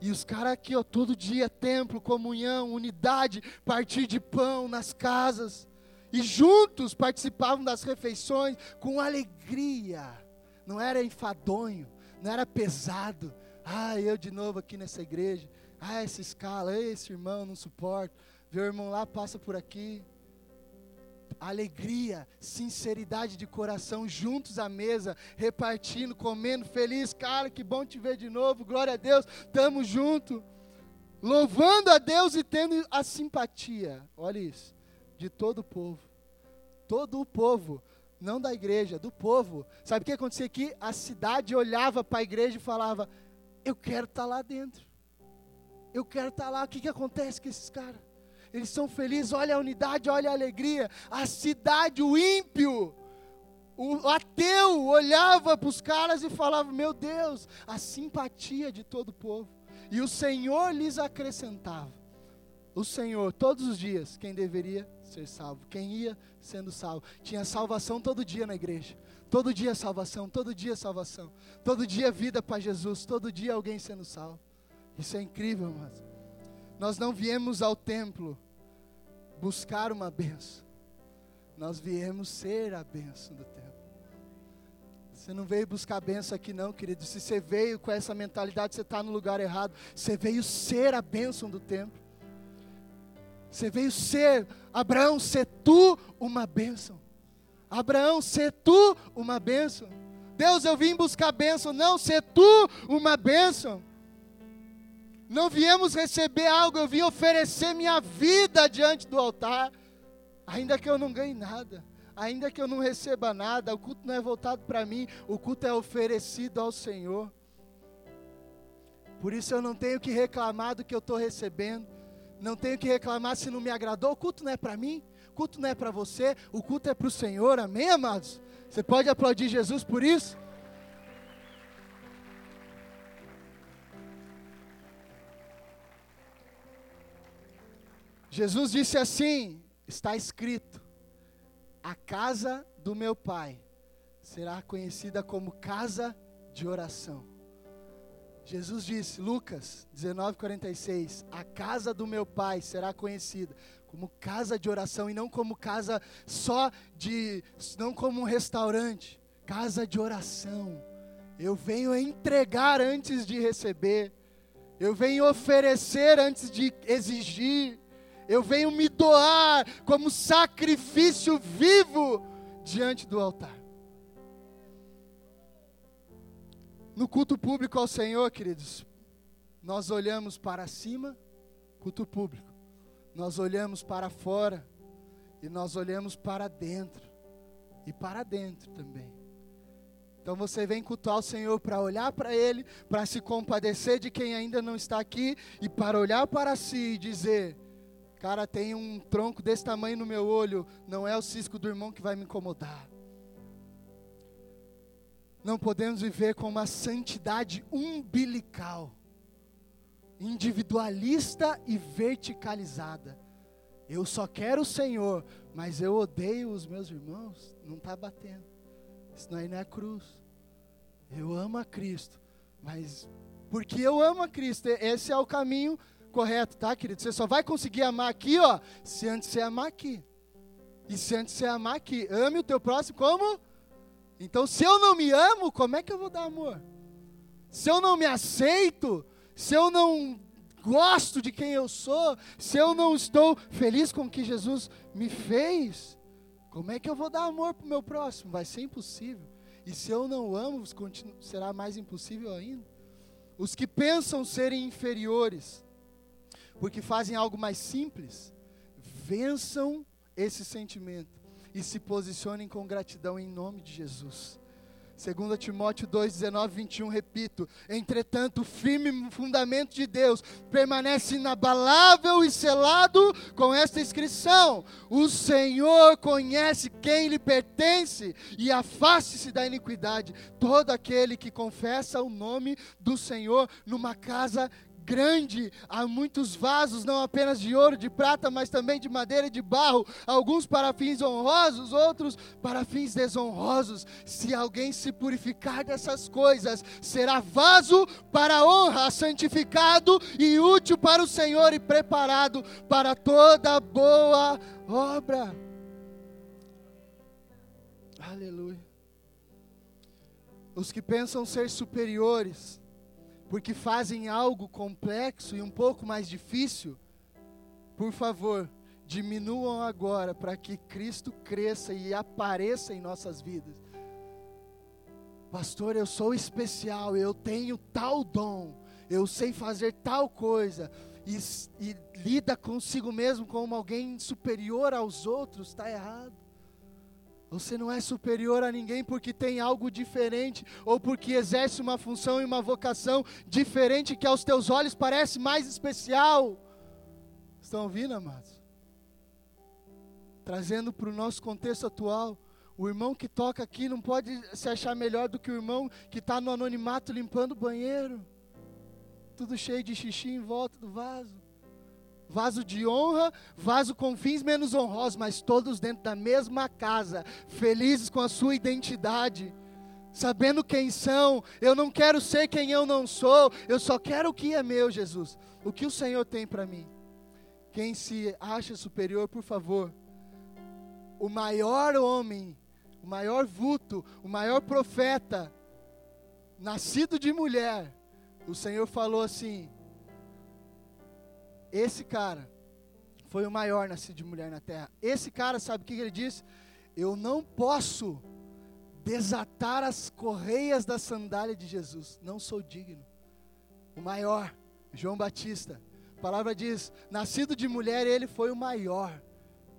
E os caras aqui, ó, todo dia, templo, comunhão, unidade, partir de pão nas casas. E juntos participavam das refeições com alegria. Não era enfadonho, não era pesado. Ah, eu de novo aqui nessa igreja. Ah, essa escala, esse irmão não suporto. Vê o irmão lá, passa por aqui. Alegria, sinceridade de coração, juntos à mesa, repartindo, comendo, feliz. Cara, que bom te ver de novo. Glória a Deus, estamos juntos. Louvando a Deus e tendo a simpatia. Olha isso, de todo o povo. Todo o povo não da igreja, do povo. Sabe o que acontecia aqui? A cidade olhava para a igreja e falava: Eu quero estar tá lá dentro. Eu quero estar lá. O que, que acontece com esses caras? Eles são felizes. Olha a unidade, olha a alegria. A cidade, o ímpio, o ateu olhava para os caras e falava: Meu Deus, a simpatia de todo o povo. E o Senhor lhes acrescentava. O Senhor, todos os dias, quem deveria ser salvo, quem ia sendo salvo. Tinha salvação todo dia na igreja. Todo dia salvação, todo dia salvação. Todo dia vida para Jesus, todo dia alguém sendo salvo. Isso é incrível, mas nós não viemos ao templo buscar uma benção. Nós viemos ser a benção do templo. Você não veio buscar benção aqui, não, querido. Se você veio com essa mentalidade, você está no lugar errado. Você veio ser a bênção do templo. Você veio ser, Abraão, ser tu uma bênção. Abraão, ser tu uma bênção. Deus, eu vim buscar bênção. Não, ser tu uma bênção. Não viemos receber algo, eu vim oferecer minha vida diante do altar, ainda que eu não ganhe nada, ainda que eu não receba nada, o culto não é voltado para mim, o culto é oferecido ao Senhor. Por isso eu não tenho que reclamar do que eu estou recebendo, não tenho que reclamar se não me agradou, o culto não é para mim, o culto não é para você, o culto é para o Senhor, amém, amados? Você pode aplaudir Jesus por isso? Jesus disse assim: está escrito, a casa do meu pai será conhecida como casa de oração. Jesus disse, Lucas 19:46, a casa do meu pai será conhecida como casa de oração e não como casa só de, não como um restaurante, casa de oração. Eu venho entregar antes de receber. Eu venho oferecer antes de exigir eu venho me doar como sacrifício vivo diante do altar. No culto público ao Senhor, queridos, nós olhamos para cima, culto público, nós olhamos para fora e nós olhamos para dentro e para dentro também. Então você vem cultuar o Senhor para olhar para Ele, para se compadecer de quem ainda não está aqui e para olhar para si e dizer: Cara, tem um tronco desse tamanho no meu olho, não é o cisco do irmão que vai me incomodar. Não podemos viver com uma santidade umbilical, individualista e verticalizada. Eu só quero o Senhor, mas eu odeio os meus irmãos. Não está batendo. Isso aí não é cruz. Eu amo a Cristo, mas porque eu amo a Cristo, esse é o caminho correto, tá, querido? Você só vai conseguir amar aqui, ó, se antes você amar aqui. E se antes você amar aqui, ame o teu próximo como? Então, se eu não me amo, como é que eu vou dar amor? Se eu não me aceito, se eu não gosto de quem eu sou, se eu não estou feliz com o que Jesus me fez, como é que eu vou dar amor para o meu próximo? Vai ser impossível. E se eu não amo, será mais impossível ainda. Os que pensam serem inferiores porque fazem algo mais simples, vençam esse sentimento e se posicionem com gratidão em nome de Jesus. 2 Timóteo 2, 19, 21, repito: Entretanto, o firme fundamento de Deus permanece inabalável e selado com esta inscrição: O Senhor conhece quem lhe pertence e afaste-se da iniquidade todo aquele que confessa o nome do Senhor numa casa grande, há muitos vasos, não apenas de ouro, de prata, mas também de madeira e de barro, alguns para fins honrosos, outros para fins desonrosos. Se alguém se purificar dessas coisas, será vaso para honra, santificado e útil para o Senhor e preparado para toda boa obra. Aleluia. Os que pensam ser superiores, porque fazem algo complexo e um pouco mais difícil, por favor, diminuam agora para que Cristo cresça e apareça em nossas vidas. Pastor, eu sou especial, eu tenho tal dom, eu sei fazer tal coisa, e, e lida consigo mesmo como alguém superior aos outros, está errado. Você não é superior a ninguém porque tem algo diferente ou porque exerce uma função e uma vocação diferente que aos teus olhos parece mais especial. Estão ouvindo, amados? Trazendo para o nosso contexto atual, o irmão que toca aqui não pode se achar melhor do que o irmão que está no anonimato limpando o banheiro, tudo cheio de xixi em volta do vaso vaso de honra, vaso com fins menos honrosos, mas todos dentro da mesma casa, felizes com a sua identidade. sabendo quem são, eu não quero ser quem eu não sou, eu só quero o que é meu, Jesus, o que o Senhor tem para mim. Quem se acha superior, por favor, o maior homem, o maior vulto, o maior profeta, nascido de mulher, o Senhor falou assim: esse cara foi o maior nascido de mulher na terra. Esse cara, sabe o que ele disse? Eu não posso desatar as correias da sandália de Jesus. Não sou digno. O maior, João Batista. A palavra diz: nascido de mulher, ele foi o maior.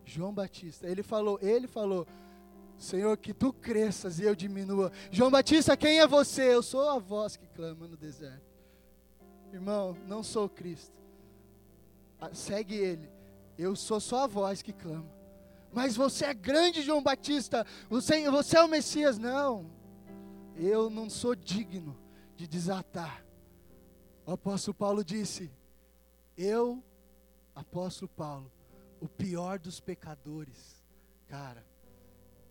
João Batista. Ele falou, ele falou: Senhor, que tu cresças e eu diminua. João Batista, quem é você? Eu sou a voz que clama no deserto. Irmão, não sou Cristo. Ah, segue ele. Eu sou só a voz que clama mas você é grande, João Batista, você, você é o Messias. Não, eu não sou digno de desatar. O apóstolo Paulo disse: Eu, apóstolo Paulo, o pior dos pecadores, cara,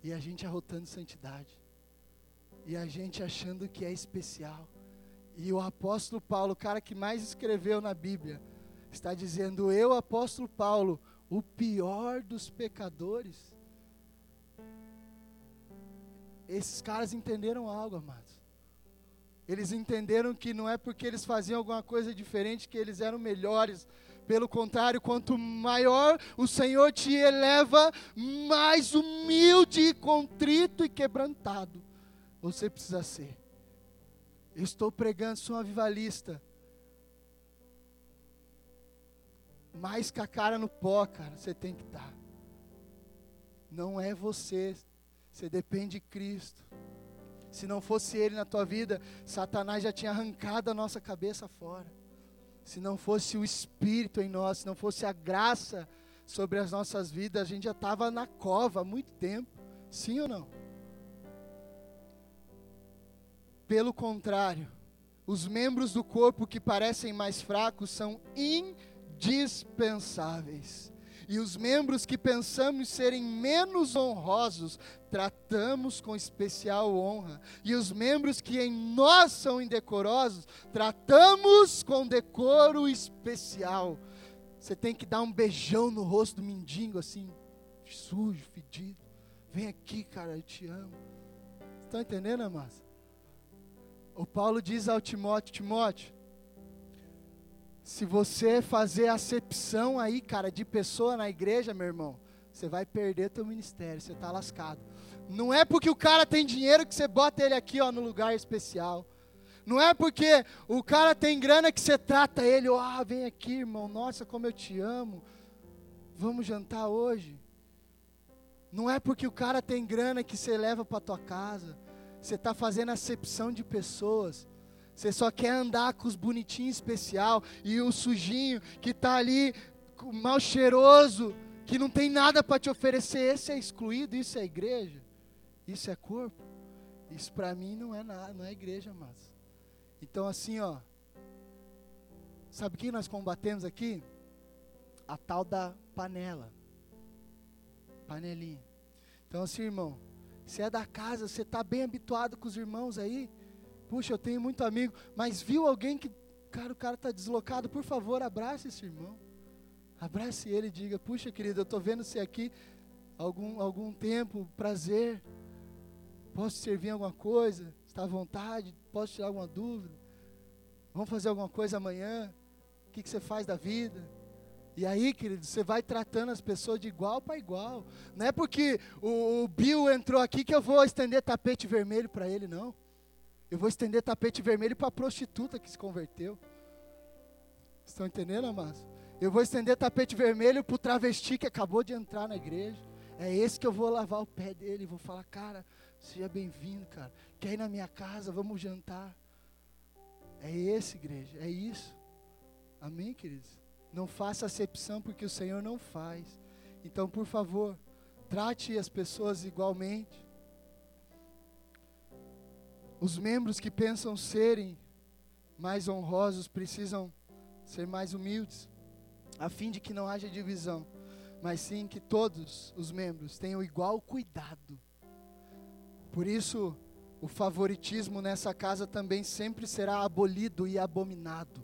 e a gente arrotando santidade, e a gente achando que é especial. E o apóstolo Paulo, o cara que mais escreveu na Bíblia, está dizendo: Eu, apóstolo Paulo, o pior dos pecadores. Esses caras entenderam algo, amados. Eles entenderam que não é porque eles faziam alguma coisa diferente que eles eram melhores. Pelo contrário, quanto maior o Senhor te eleva, mais humilde, contrito e quebrantado você precisa ser. Eu estou pregando, sou um avivalista. Mais com a cara no pó, cara, você tem que estar. Não é você, você depende de Cristo. Se não fosse Ele na tua vida, Satanás já tinha arrancado a nossa cabeça fora. Se não fosse o Espírito em nós, se não fosse a graça sobre as nossas vidas, a gente já estava na cova há muito tempo. Sim ou não? Pelo contrário, os membros do corpo que parecem mais fracos são indispensáveis dispensáveis. E os membros que pensamos serem menos honrosos, tratamos com especial honra. E os membros que em nós são indecorosos, tratamos com decoro especial. Você tem que dar um beijão no rosto do mendigo, assim, sujo, fedido. Vem aqui, cara, eu te amo. Estão entendendo, amados? O Paulo diz ao Timóteo: Timóteo, se você fazer acepção aí, cara, de pessoa na igreja, meu irmão, você vai perder teu ministério, você está lascado. Não é porque o cara tem dinheiro que você bota ele aqui, ó, no lugar especial. Não é porque o cara tem grana que você trata ele, ó, ah, vem aqui, irmão, nossa, como eu te amo. Vamos jantar hoje. Não é porque o cara tem grana que você leva para tua casa. Você está fazendo acepção de pessoas. Você só quer andar com os bonitinhos especial e o sujinho que está ali mal cheiroso, que não tem nada para te oferecer. Esse é excluído, isso é igreja, isso é corpo. Isso para mim não é nada, não é igreja, mas. Então assim, ó, sabe o que nós combatemos aqui? A tal da panela, panelinha. Então assim, irmão, você é da casa, você está bem habituado com os irmãos aí Puxa, eu tenho muito amigo, mas viu alguém que, cara, o cara está deslocado, por favor, abrace esse irmão. Abrace ele e diga: Puxa, querido, eu estou vendo você aqui algum, algum tempo, prazer. Posso servir em alguma coisa? Está à vontade? Posso tirar alguma dúvida? Vamos fazer alguma coisa amanhã? O que, que você faz da vida? E aí, querido, você vai tratando as pessoas de igual para igual. Não é porque o, o Bill entrou aqui que eu vou estender tapete vermelho para ele, não. Eu vou estender tapete vermelho para a prostituta que se converteu. Estão entendendo, amados? Eu vou estender tapete vermelho para o travesti que acabou de entrar na igreja. É esse que eu vou lavar o pé dele. Vou falar, cara, seja bem-vindo, cara. Quer ir na minha casa? Vamos jantar. É esse, igreja. É isso. Amém, queridos? Não faça acepção porque o Senhor não faz. Então, por favor, trate as pessoas igualmente. Os membros que pensam serem mais honrosos precisam ser mais humildes, a fim de que não haja divisão, mas sim que todos os membros tenham igual cuidado. Por isso, o favoritismo nessa casa também sempre será abolido e abominado.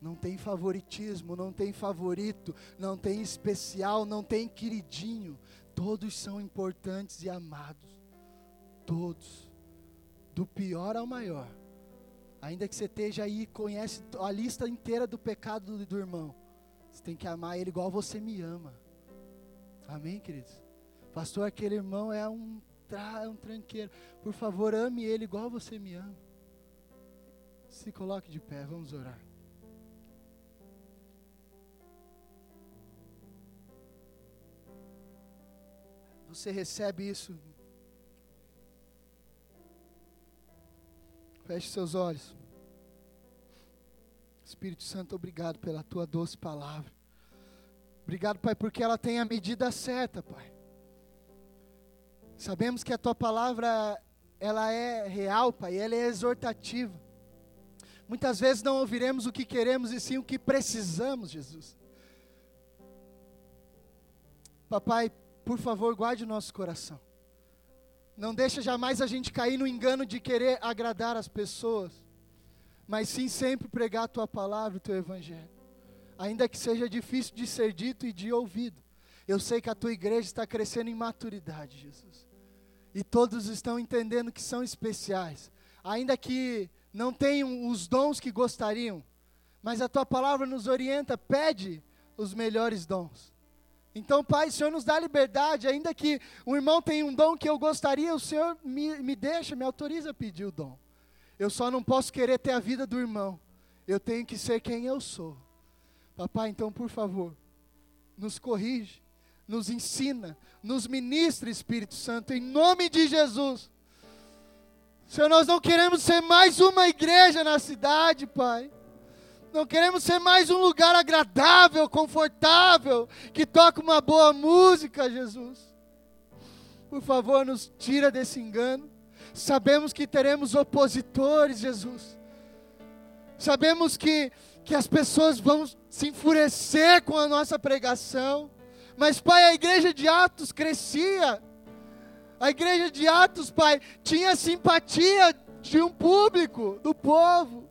Não tem favoritismo, não tem favorito, não tem especial, não tem queridinho. Todos são importantes e amados. Todos. Do pior ao maior. Ainda que você esteja aí conhece a lista inteira do pecado do, do irmão. Você tem que amar ele igual você me ama. Amém, queridos? Pastor, aquele irmão é um é um tranqueiro. Por favor, ame ele igual você me ama. Se coloque de pé, vamos orar. Você recebe isso. Feche seus olhos. Espírito Santo, obrigado pela tua doce palavra. Obrigado, Pai, porque ela tem a medida certa, Pai. Sabemos que a tua palavra ela é real, Pai, ela é exortativa. Muitas vezes não ouviremos o que queremos e sim o que precisamos, Jesus. Papai, por favor, guarde o nosso coração. Não deixa jamais a gente cair no engano de querer agradar as pessoas, mas sim sempre pregar a tua palavra, o teu evangelho. Ainda que seja difícil de ser dito e de ouvido. Eu sei que a tua igreja está crescendo em maturidade, Jesus e todos estão entendendo que são especiais, ainda que não tenham os dons que gostariam, mas a tua palavra nos orienta, pede os melhores dons. Então, Pai, o Senhor nos dá liberdade, ainda que um irmão tenha um dom que eu gostaria, o Senhor me, me deixa, me autoriza a pedir o dom. Eu só não posso querer ter a vida do irmão, eu tenho que ser quem eu sou. Papai, então, por favor, nos corrige, nos ensina, nos ministra, Espírito Santo, em nome de Jesus. Senhor, nós não queremos ser mais uma igreja na cidade, Pai. Não queremos ser mais um lugar agradável, confortável, que toca uma boa música, Jesus. Por favor, nos tira desse engano. Sabemos que teremos opositores, Jesus. Sabemos que, que as pessoas vão se enfurecer com a nossa pregação. Mas, Pai, a igreja de Atos crescia. A igreja de Atos, Pai, tinha simpatia de um público, do povo.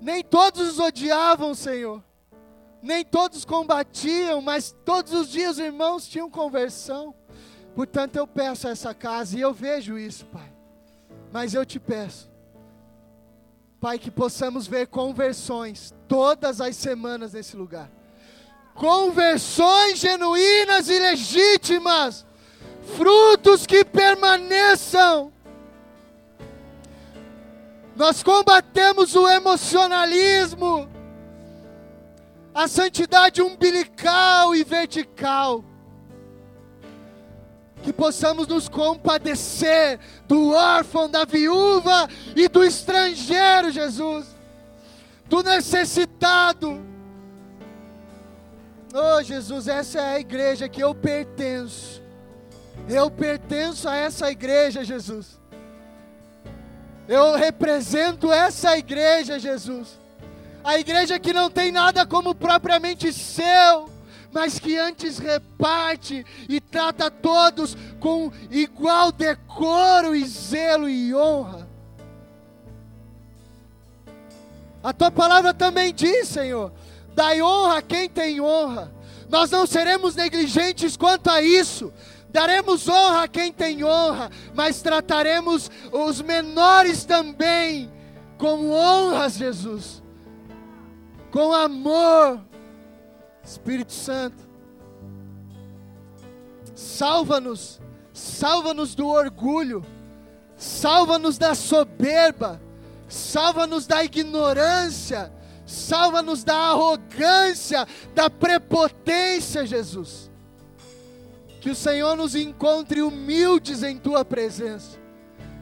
Nem todos os odiavam, Senhor. Nem todos combatiam, mas todos os dias os irmãos tinham conversão. Portanto, eu peço a essa casa, e eu vejo isso, Pai. Mas eu te peço, Pai, que possamos ver conversões todas as semanas nesse lugar conversões genuínas e legítimas, frutos que permaneçam. Nós combatemos o emocionalismo, a santidade umbilical e vertical. Que possamos nos compadecer do órfão, da viúva e do estrangeiro, Jesus, do necessitado Oh, Jesus, essa é a igreja que eu pertenço. Eu pertenço a essa igreja, Jesus. Eu represento essa igreja, Jesus. A igreja que não tem nada como propriamente seu, mas que antes reparte e trata todos com igual decoro e zelo e honra. A tua palavra também diz, Senhor, Dai honra a quem tem honra. Nós não seremos negligentes quanto a isso. Daremos honra a quem tem honra, mas trataremos os menores também com honras, Jesus. Com amor. Espírito Santo, salva-nos, salva-nos do orgulho, salva-nos da soberba, salva-nos da ignorância, Salva-nos da arrogância, da prepotência, Jesus. Que o Senhor nos encontre humildes em tua presença.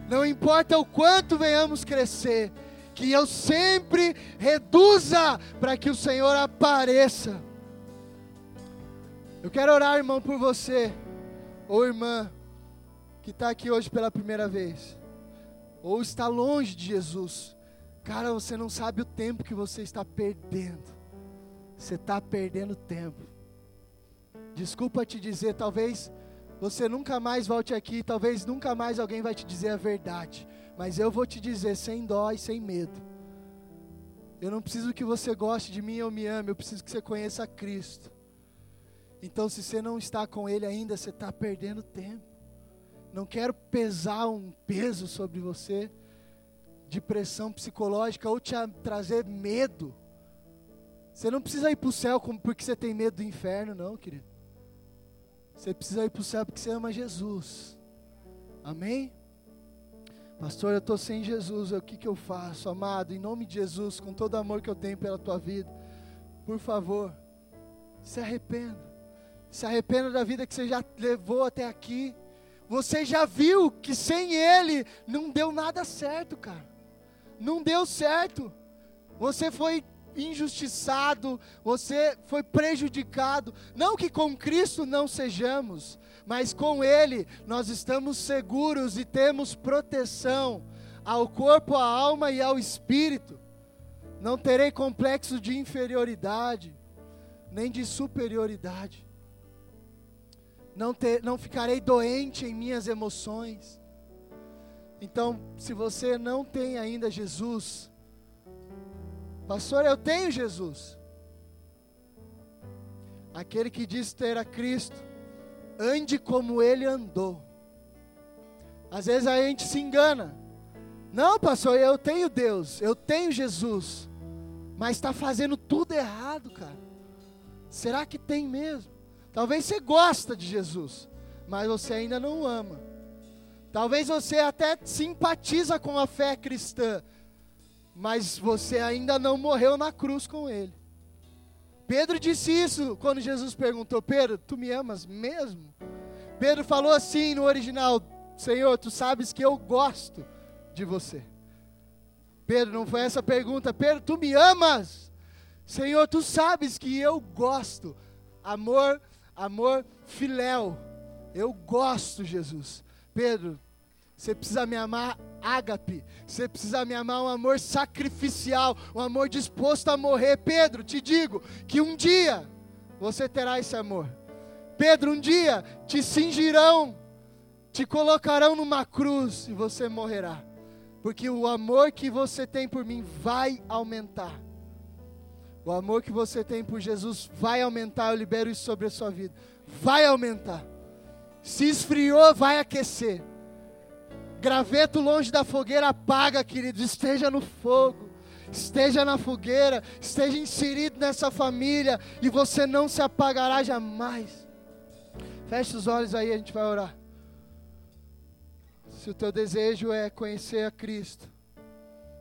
Não importa o quanto venhamos crescer, que eu sempre reduza para que o Senhor apareça. Eu quero orar, irmão, por você, ou irmã, que está aqui hoje pela primeira vez, ou está longe de Jesus Cara, você não sabe o tempo que você está perdendo. Você está perdendo tempo. Desculpa te dizer, talvez você nunca mais volte aqui, talvez nunca mais alguém vai te dizer a verdade, mas eu vou te dizer sem dó e sem medo. Eu não preciso que você goste de mim ou me ame, eu preciso que você conheça Cristo. Então, se você não está com Ele ainda, você está perdendo tempo. Não quero pesar um peso sobre você de pressão psicológica ou te trazer medo. Você não precisa ir para o céu porque você tem medo do inferno, não, querido. Você precisa ir para o céu porque você ama Jesus. Amém? Pastor, eu estou sem Jesus, o que, que eu faço? Amado, em nome de Jesus, com todo o amor que eu tenho pela tua vida, por favor, se arrependa. Se arrependa da vida que você já levou até aqui. Você já viu que sem Ele não deu nada certo, cara. Não deu certo. Você foi injustiçado, você foi prejudicado. Não que com Cristo não sejamos, mas com Ele nós estamos seguros e temos proteção ao corpo, à alma e ao espírito. Não terei complexo de inferioridade, nem de superioridade não, ter, não ficarei doente em minhas emoções. Então, se você não tem ainda Jesus, pastor, eu tenho Jesus. Aquele que diz ter a Cristo, ande como ele andou. Às vezes a gente se engana. Não, pastor, eu tenho Deus, eu tenho Jesus, mas está fazendo tudo errado, cara. Será que tem mesmo? Talvez você gosta de Jesus, mas você ainda não ama. Talvez você até simpatiza com a fé cristã, mas você ainda não morreu na cruz com ele. Pedro disse isso quando Jesus perguntou: Pedro, tu me amas mesmo? Pedro falou assim no original: Senhor, tu sabes que eu gosto de você. Pedro, não foi essa pergunta. Pedro, tu me amas? Senhor, tu sabes que eu gosto. Amor amor filéu. Eu gosto, Jesus. Pedro, você precisa me amar ágape. Você precisa me amar um amor sacrificial, um amor disposto a morrer. Pedro, te digo que um dia você terá esse amor. Pedro, um dia te cingirão, te colocarão numa cruz e você morrerá. Porque o amor que você tem por mim vai aumentar. O amor que você tem por Jesus vai aumentar, eu libero isso sobre a sua vida. Vai aumentar. Se esfriou, vai aquecer. Graveto longe da fogueira apaga, querido. Esteja no fogo. Esteja na fogueira, esteja inserido nessa família e você não se apagará jamais. Feche os olhos aí, a gente vai orar. Se o teu desejo é conhecer a Cristo,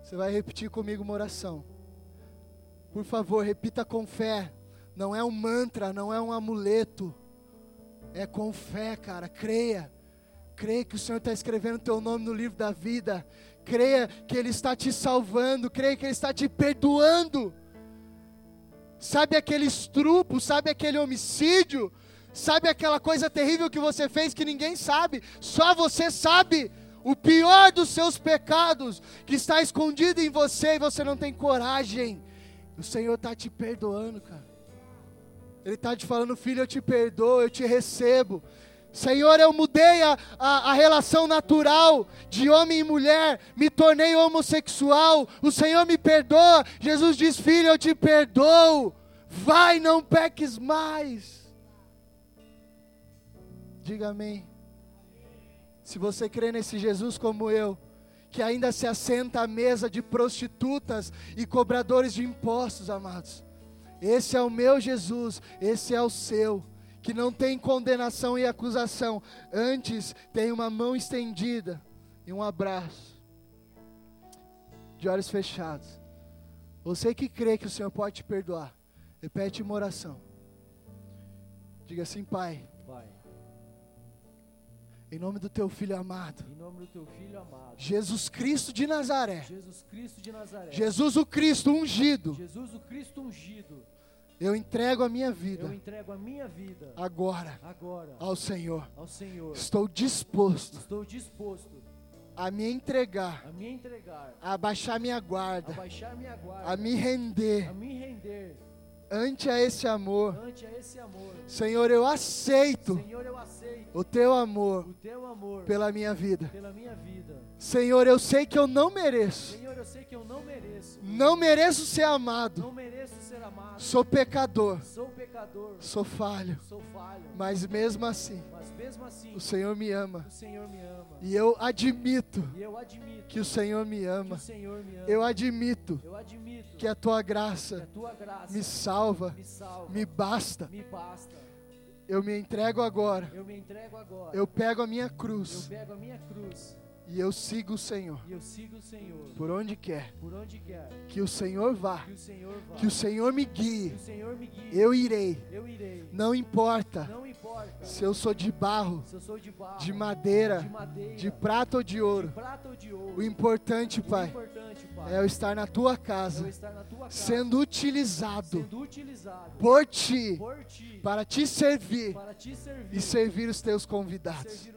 você vai repetir comigo uma oração. Por favor, repita com fé. Não é um mantra, não é um amuleto. É com fé, cara. Creia. Creia que o Senhor está escrevendo o teu nome no livro da vida. Creia que Ele está te salvando. Creia que Ele está te perdoando. Sabe aquele estrupo, sabe aquele homicídio, sabe aquela coisa terrível que você fez que ninguém sabe, só você sabe. O pior dos seus pecados que está escondido em você e você não tem coragem o Senhor está te perdoando, cara. Ele está te falando, filho, eu te perdoo, eu te recebo. Senhor, eu mudei a, a, a, relação natural de homem e mulher, me tornei homossexual, o Senhor me perdoa. Jesus diz: Filho, eu te perdoo, vai, não peques mais. Diga amém. Se você crê nesse Jesus como eu, que ainda se assenta à mesa de prostitutas e cobradores de impostos, amados. Esse é o meu Jesus, esse é o seu, que não tem condenação e acusação, antes tem uma mão estendida e um abraço, de olhos fechados. Você que crê que o Senhor pode te perdoar, repete uma oração. Diga assim, Pai, em nome do teu filho amado. Em nome do teu filho amado. Jesus Cristo de Nazaré. Jesus Cristo de Nazaré. Jesus o Cristo ungido. Jesus o Cristo ungido. Eu entrego a minha vida. A minha vida. Agora. Agora. Ao Senhor. Ao Senhor. Estou disposto. Estou disposto. A me entregar. A me entregar. A baixar minha guarda. A baixar minha guarda. A me render. A me render ante a esse amor, ante a esse amor. Senhor, eu aceito Senhor, eu aceito o teu amor o teu amor pela minha vida. pela minha vida. Senhor, eu sei que eu não mereço, Senhor, eu sei que eu não mereço. não mereço ser amado, Não mereço ser amado. sou pecador, Sou pecador. sou falho, Sou falho. mas mesmo assim, Mas mesmo assim, o Senhor me ama o Senhor me ama. e eu admito E eu admito que o Senhor me que ama, o Senhor me ama. eu admito Eu admito que a tua que a graça tua graça me salva, me salva, me basta. me basta. Eu me entrego agora, Eu me entrego agora. eu pego a minha Eu cruz pego a minha cruz e eu sigo o Senhor e eu sigo o Senhor por onde quer. por onde quer. Que o Senhor vá, Que o Senhor vá. que o Senhor me Que guie. o Senhor me guie. Eu irei, Eu irei. não importa Não importa se eu sou de barro, se eu sou de barro, de madeira, de madeira, de prata ou de ouro. de prata ou de ouro. O importante, O Pai, importante, Pai, é eu estar na tua é eu casa, estar na tua casa, sendo utilizado sendo utilizado por ti por ti para te servir para te servir e servir os teus convidados.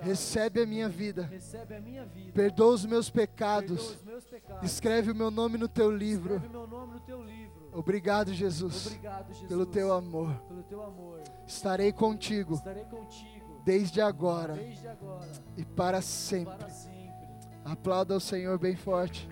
Recebe a minha vida, Recebe a minha vida. perdoa os meus pecados, os meus pecados. escreve o meu nome no teu livro. No teu livro. Obrigado, Jesus, Obrigado, Jesus. pelo teu amor. Pelo teu amor. Estarei contigo Estarei contigo desde agora desde agora e para sempre. para sempre. Aplauda o Senhor bem forte.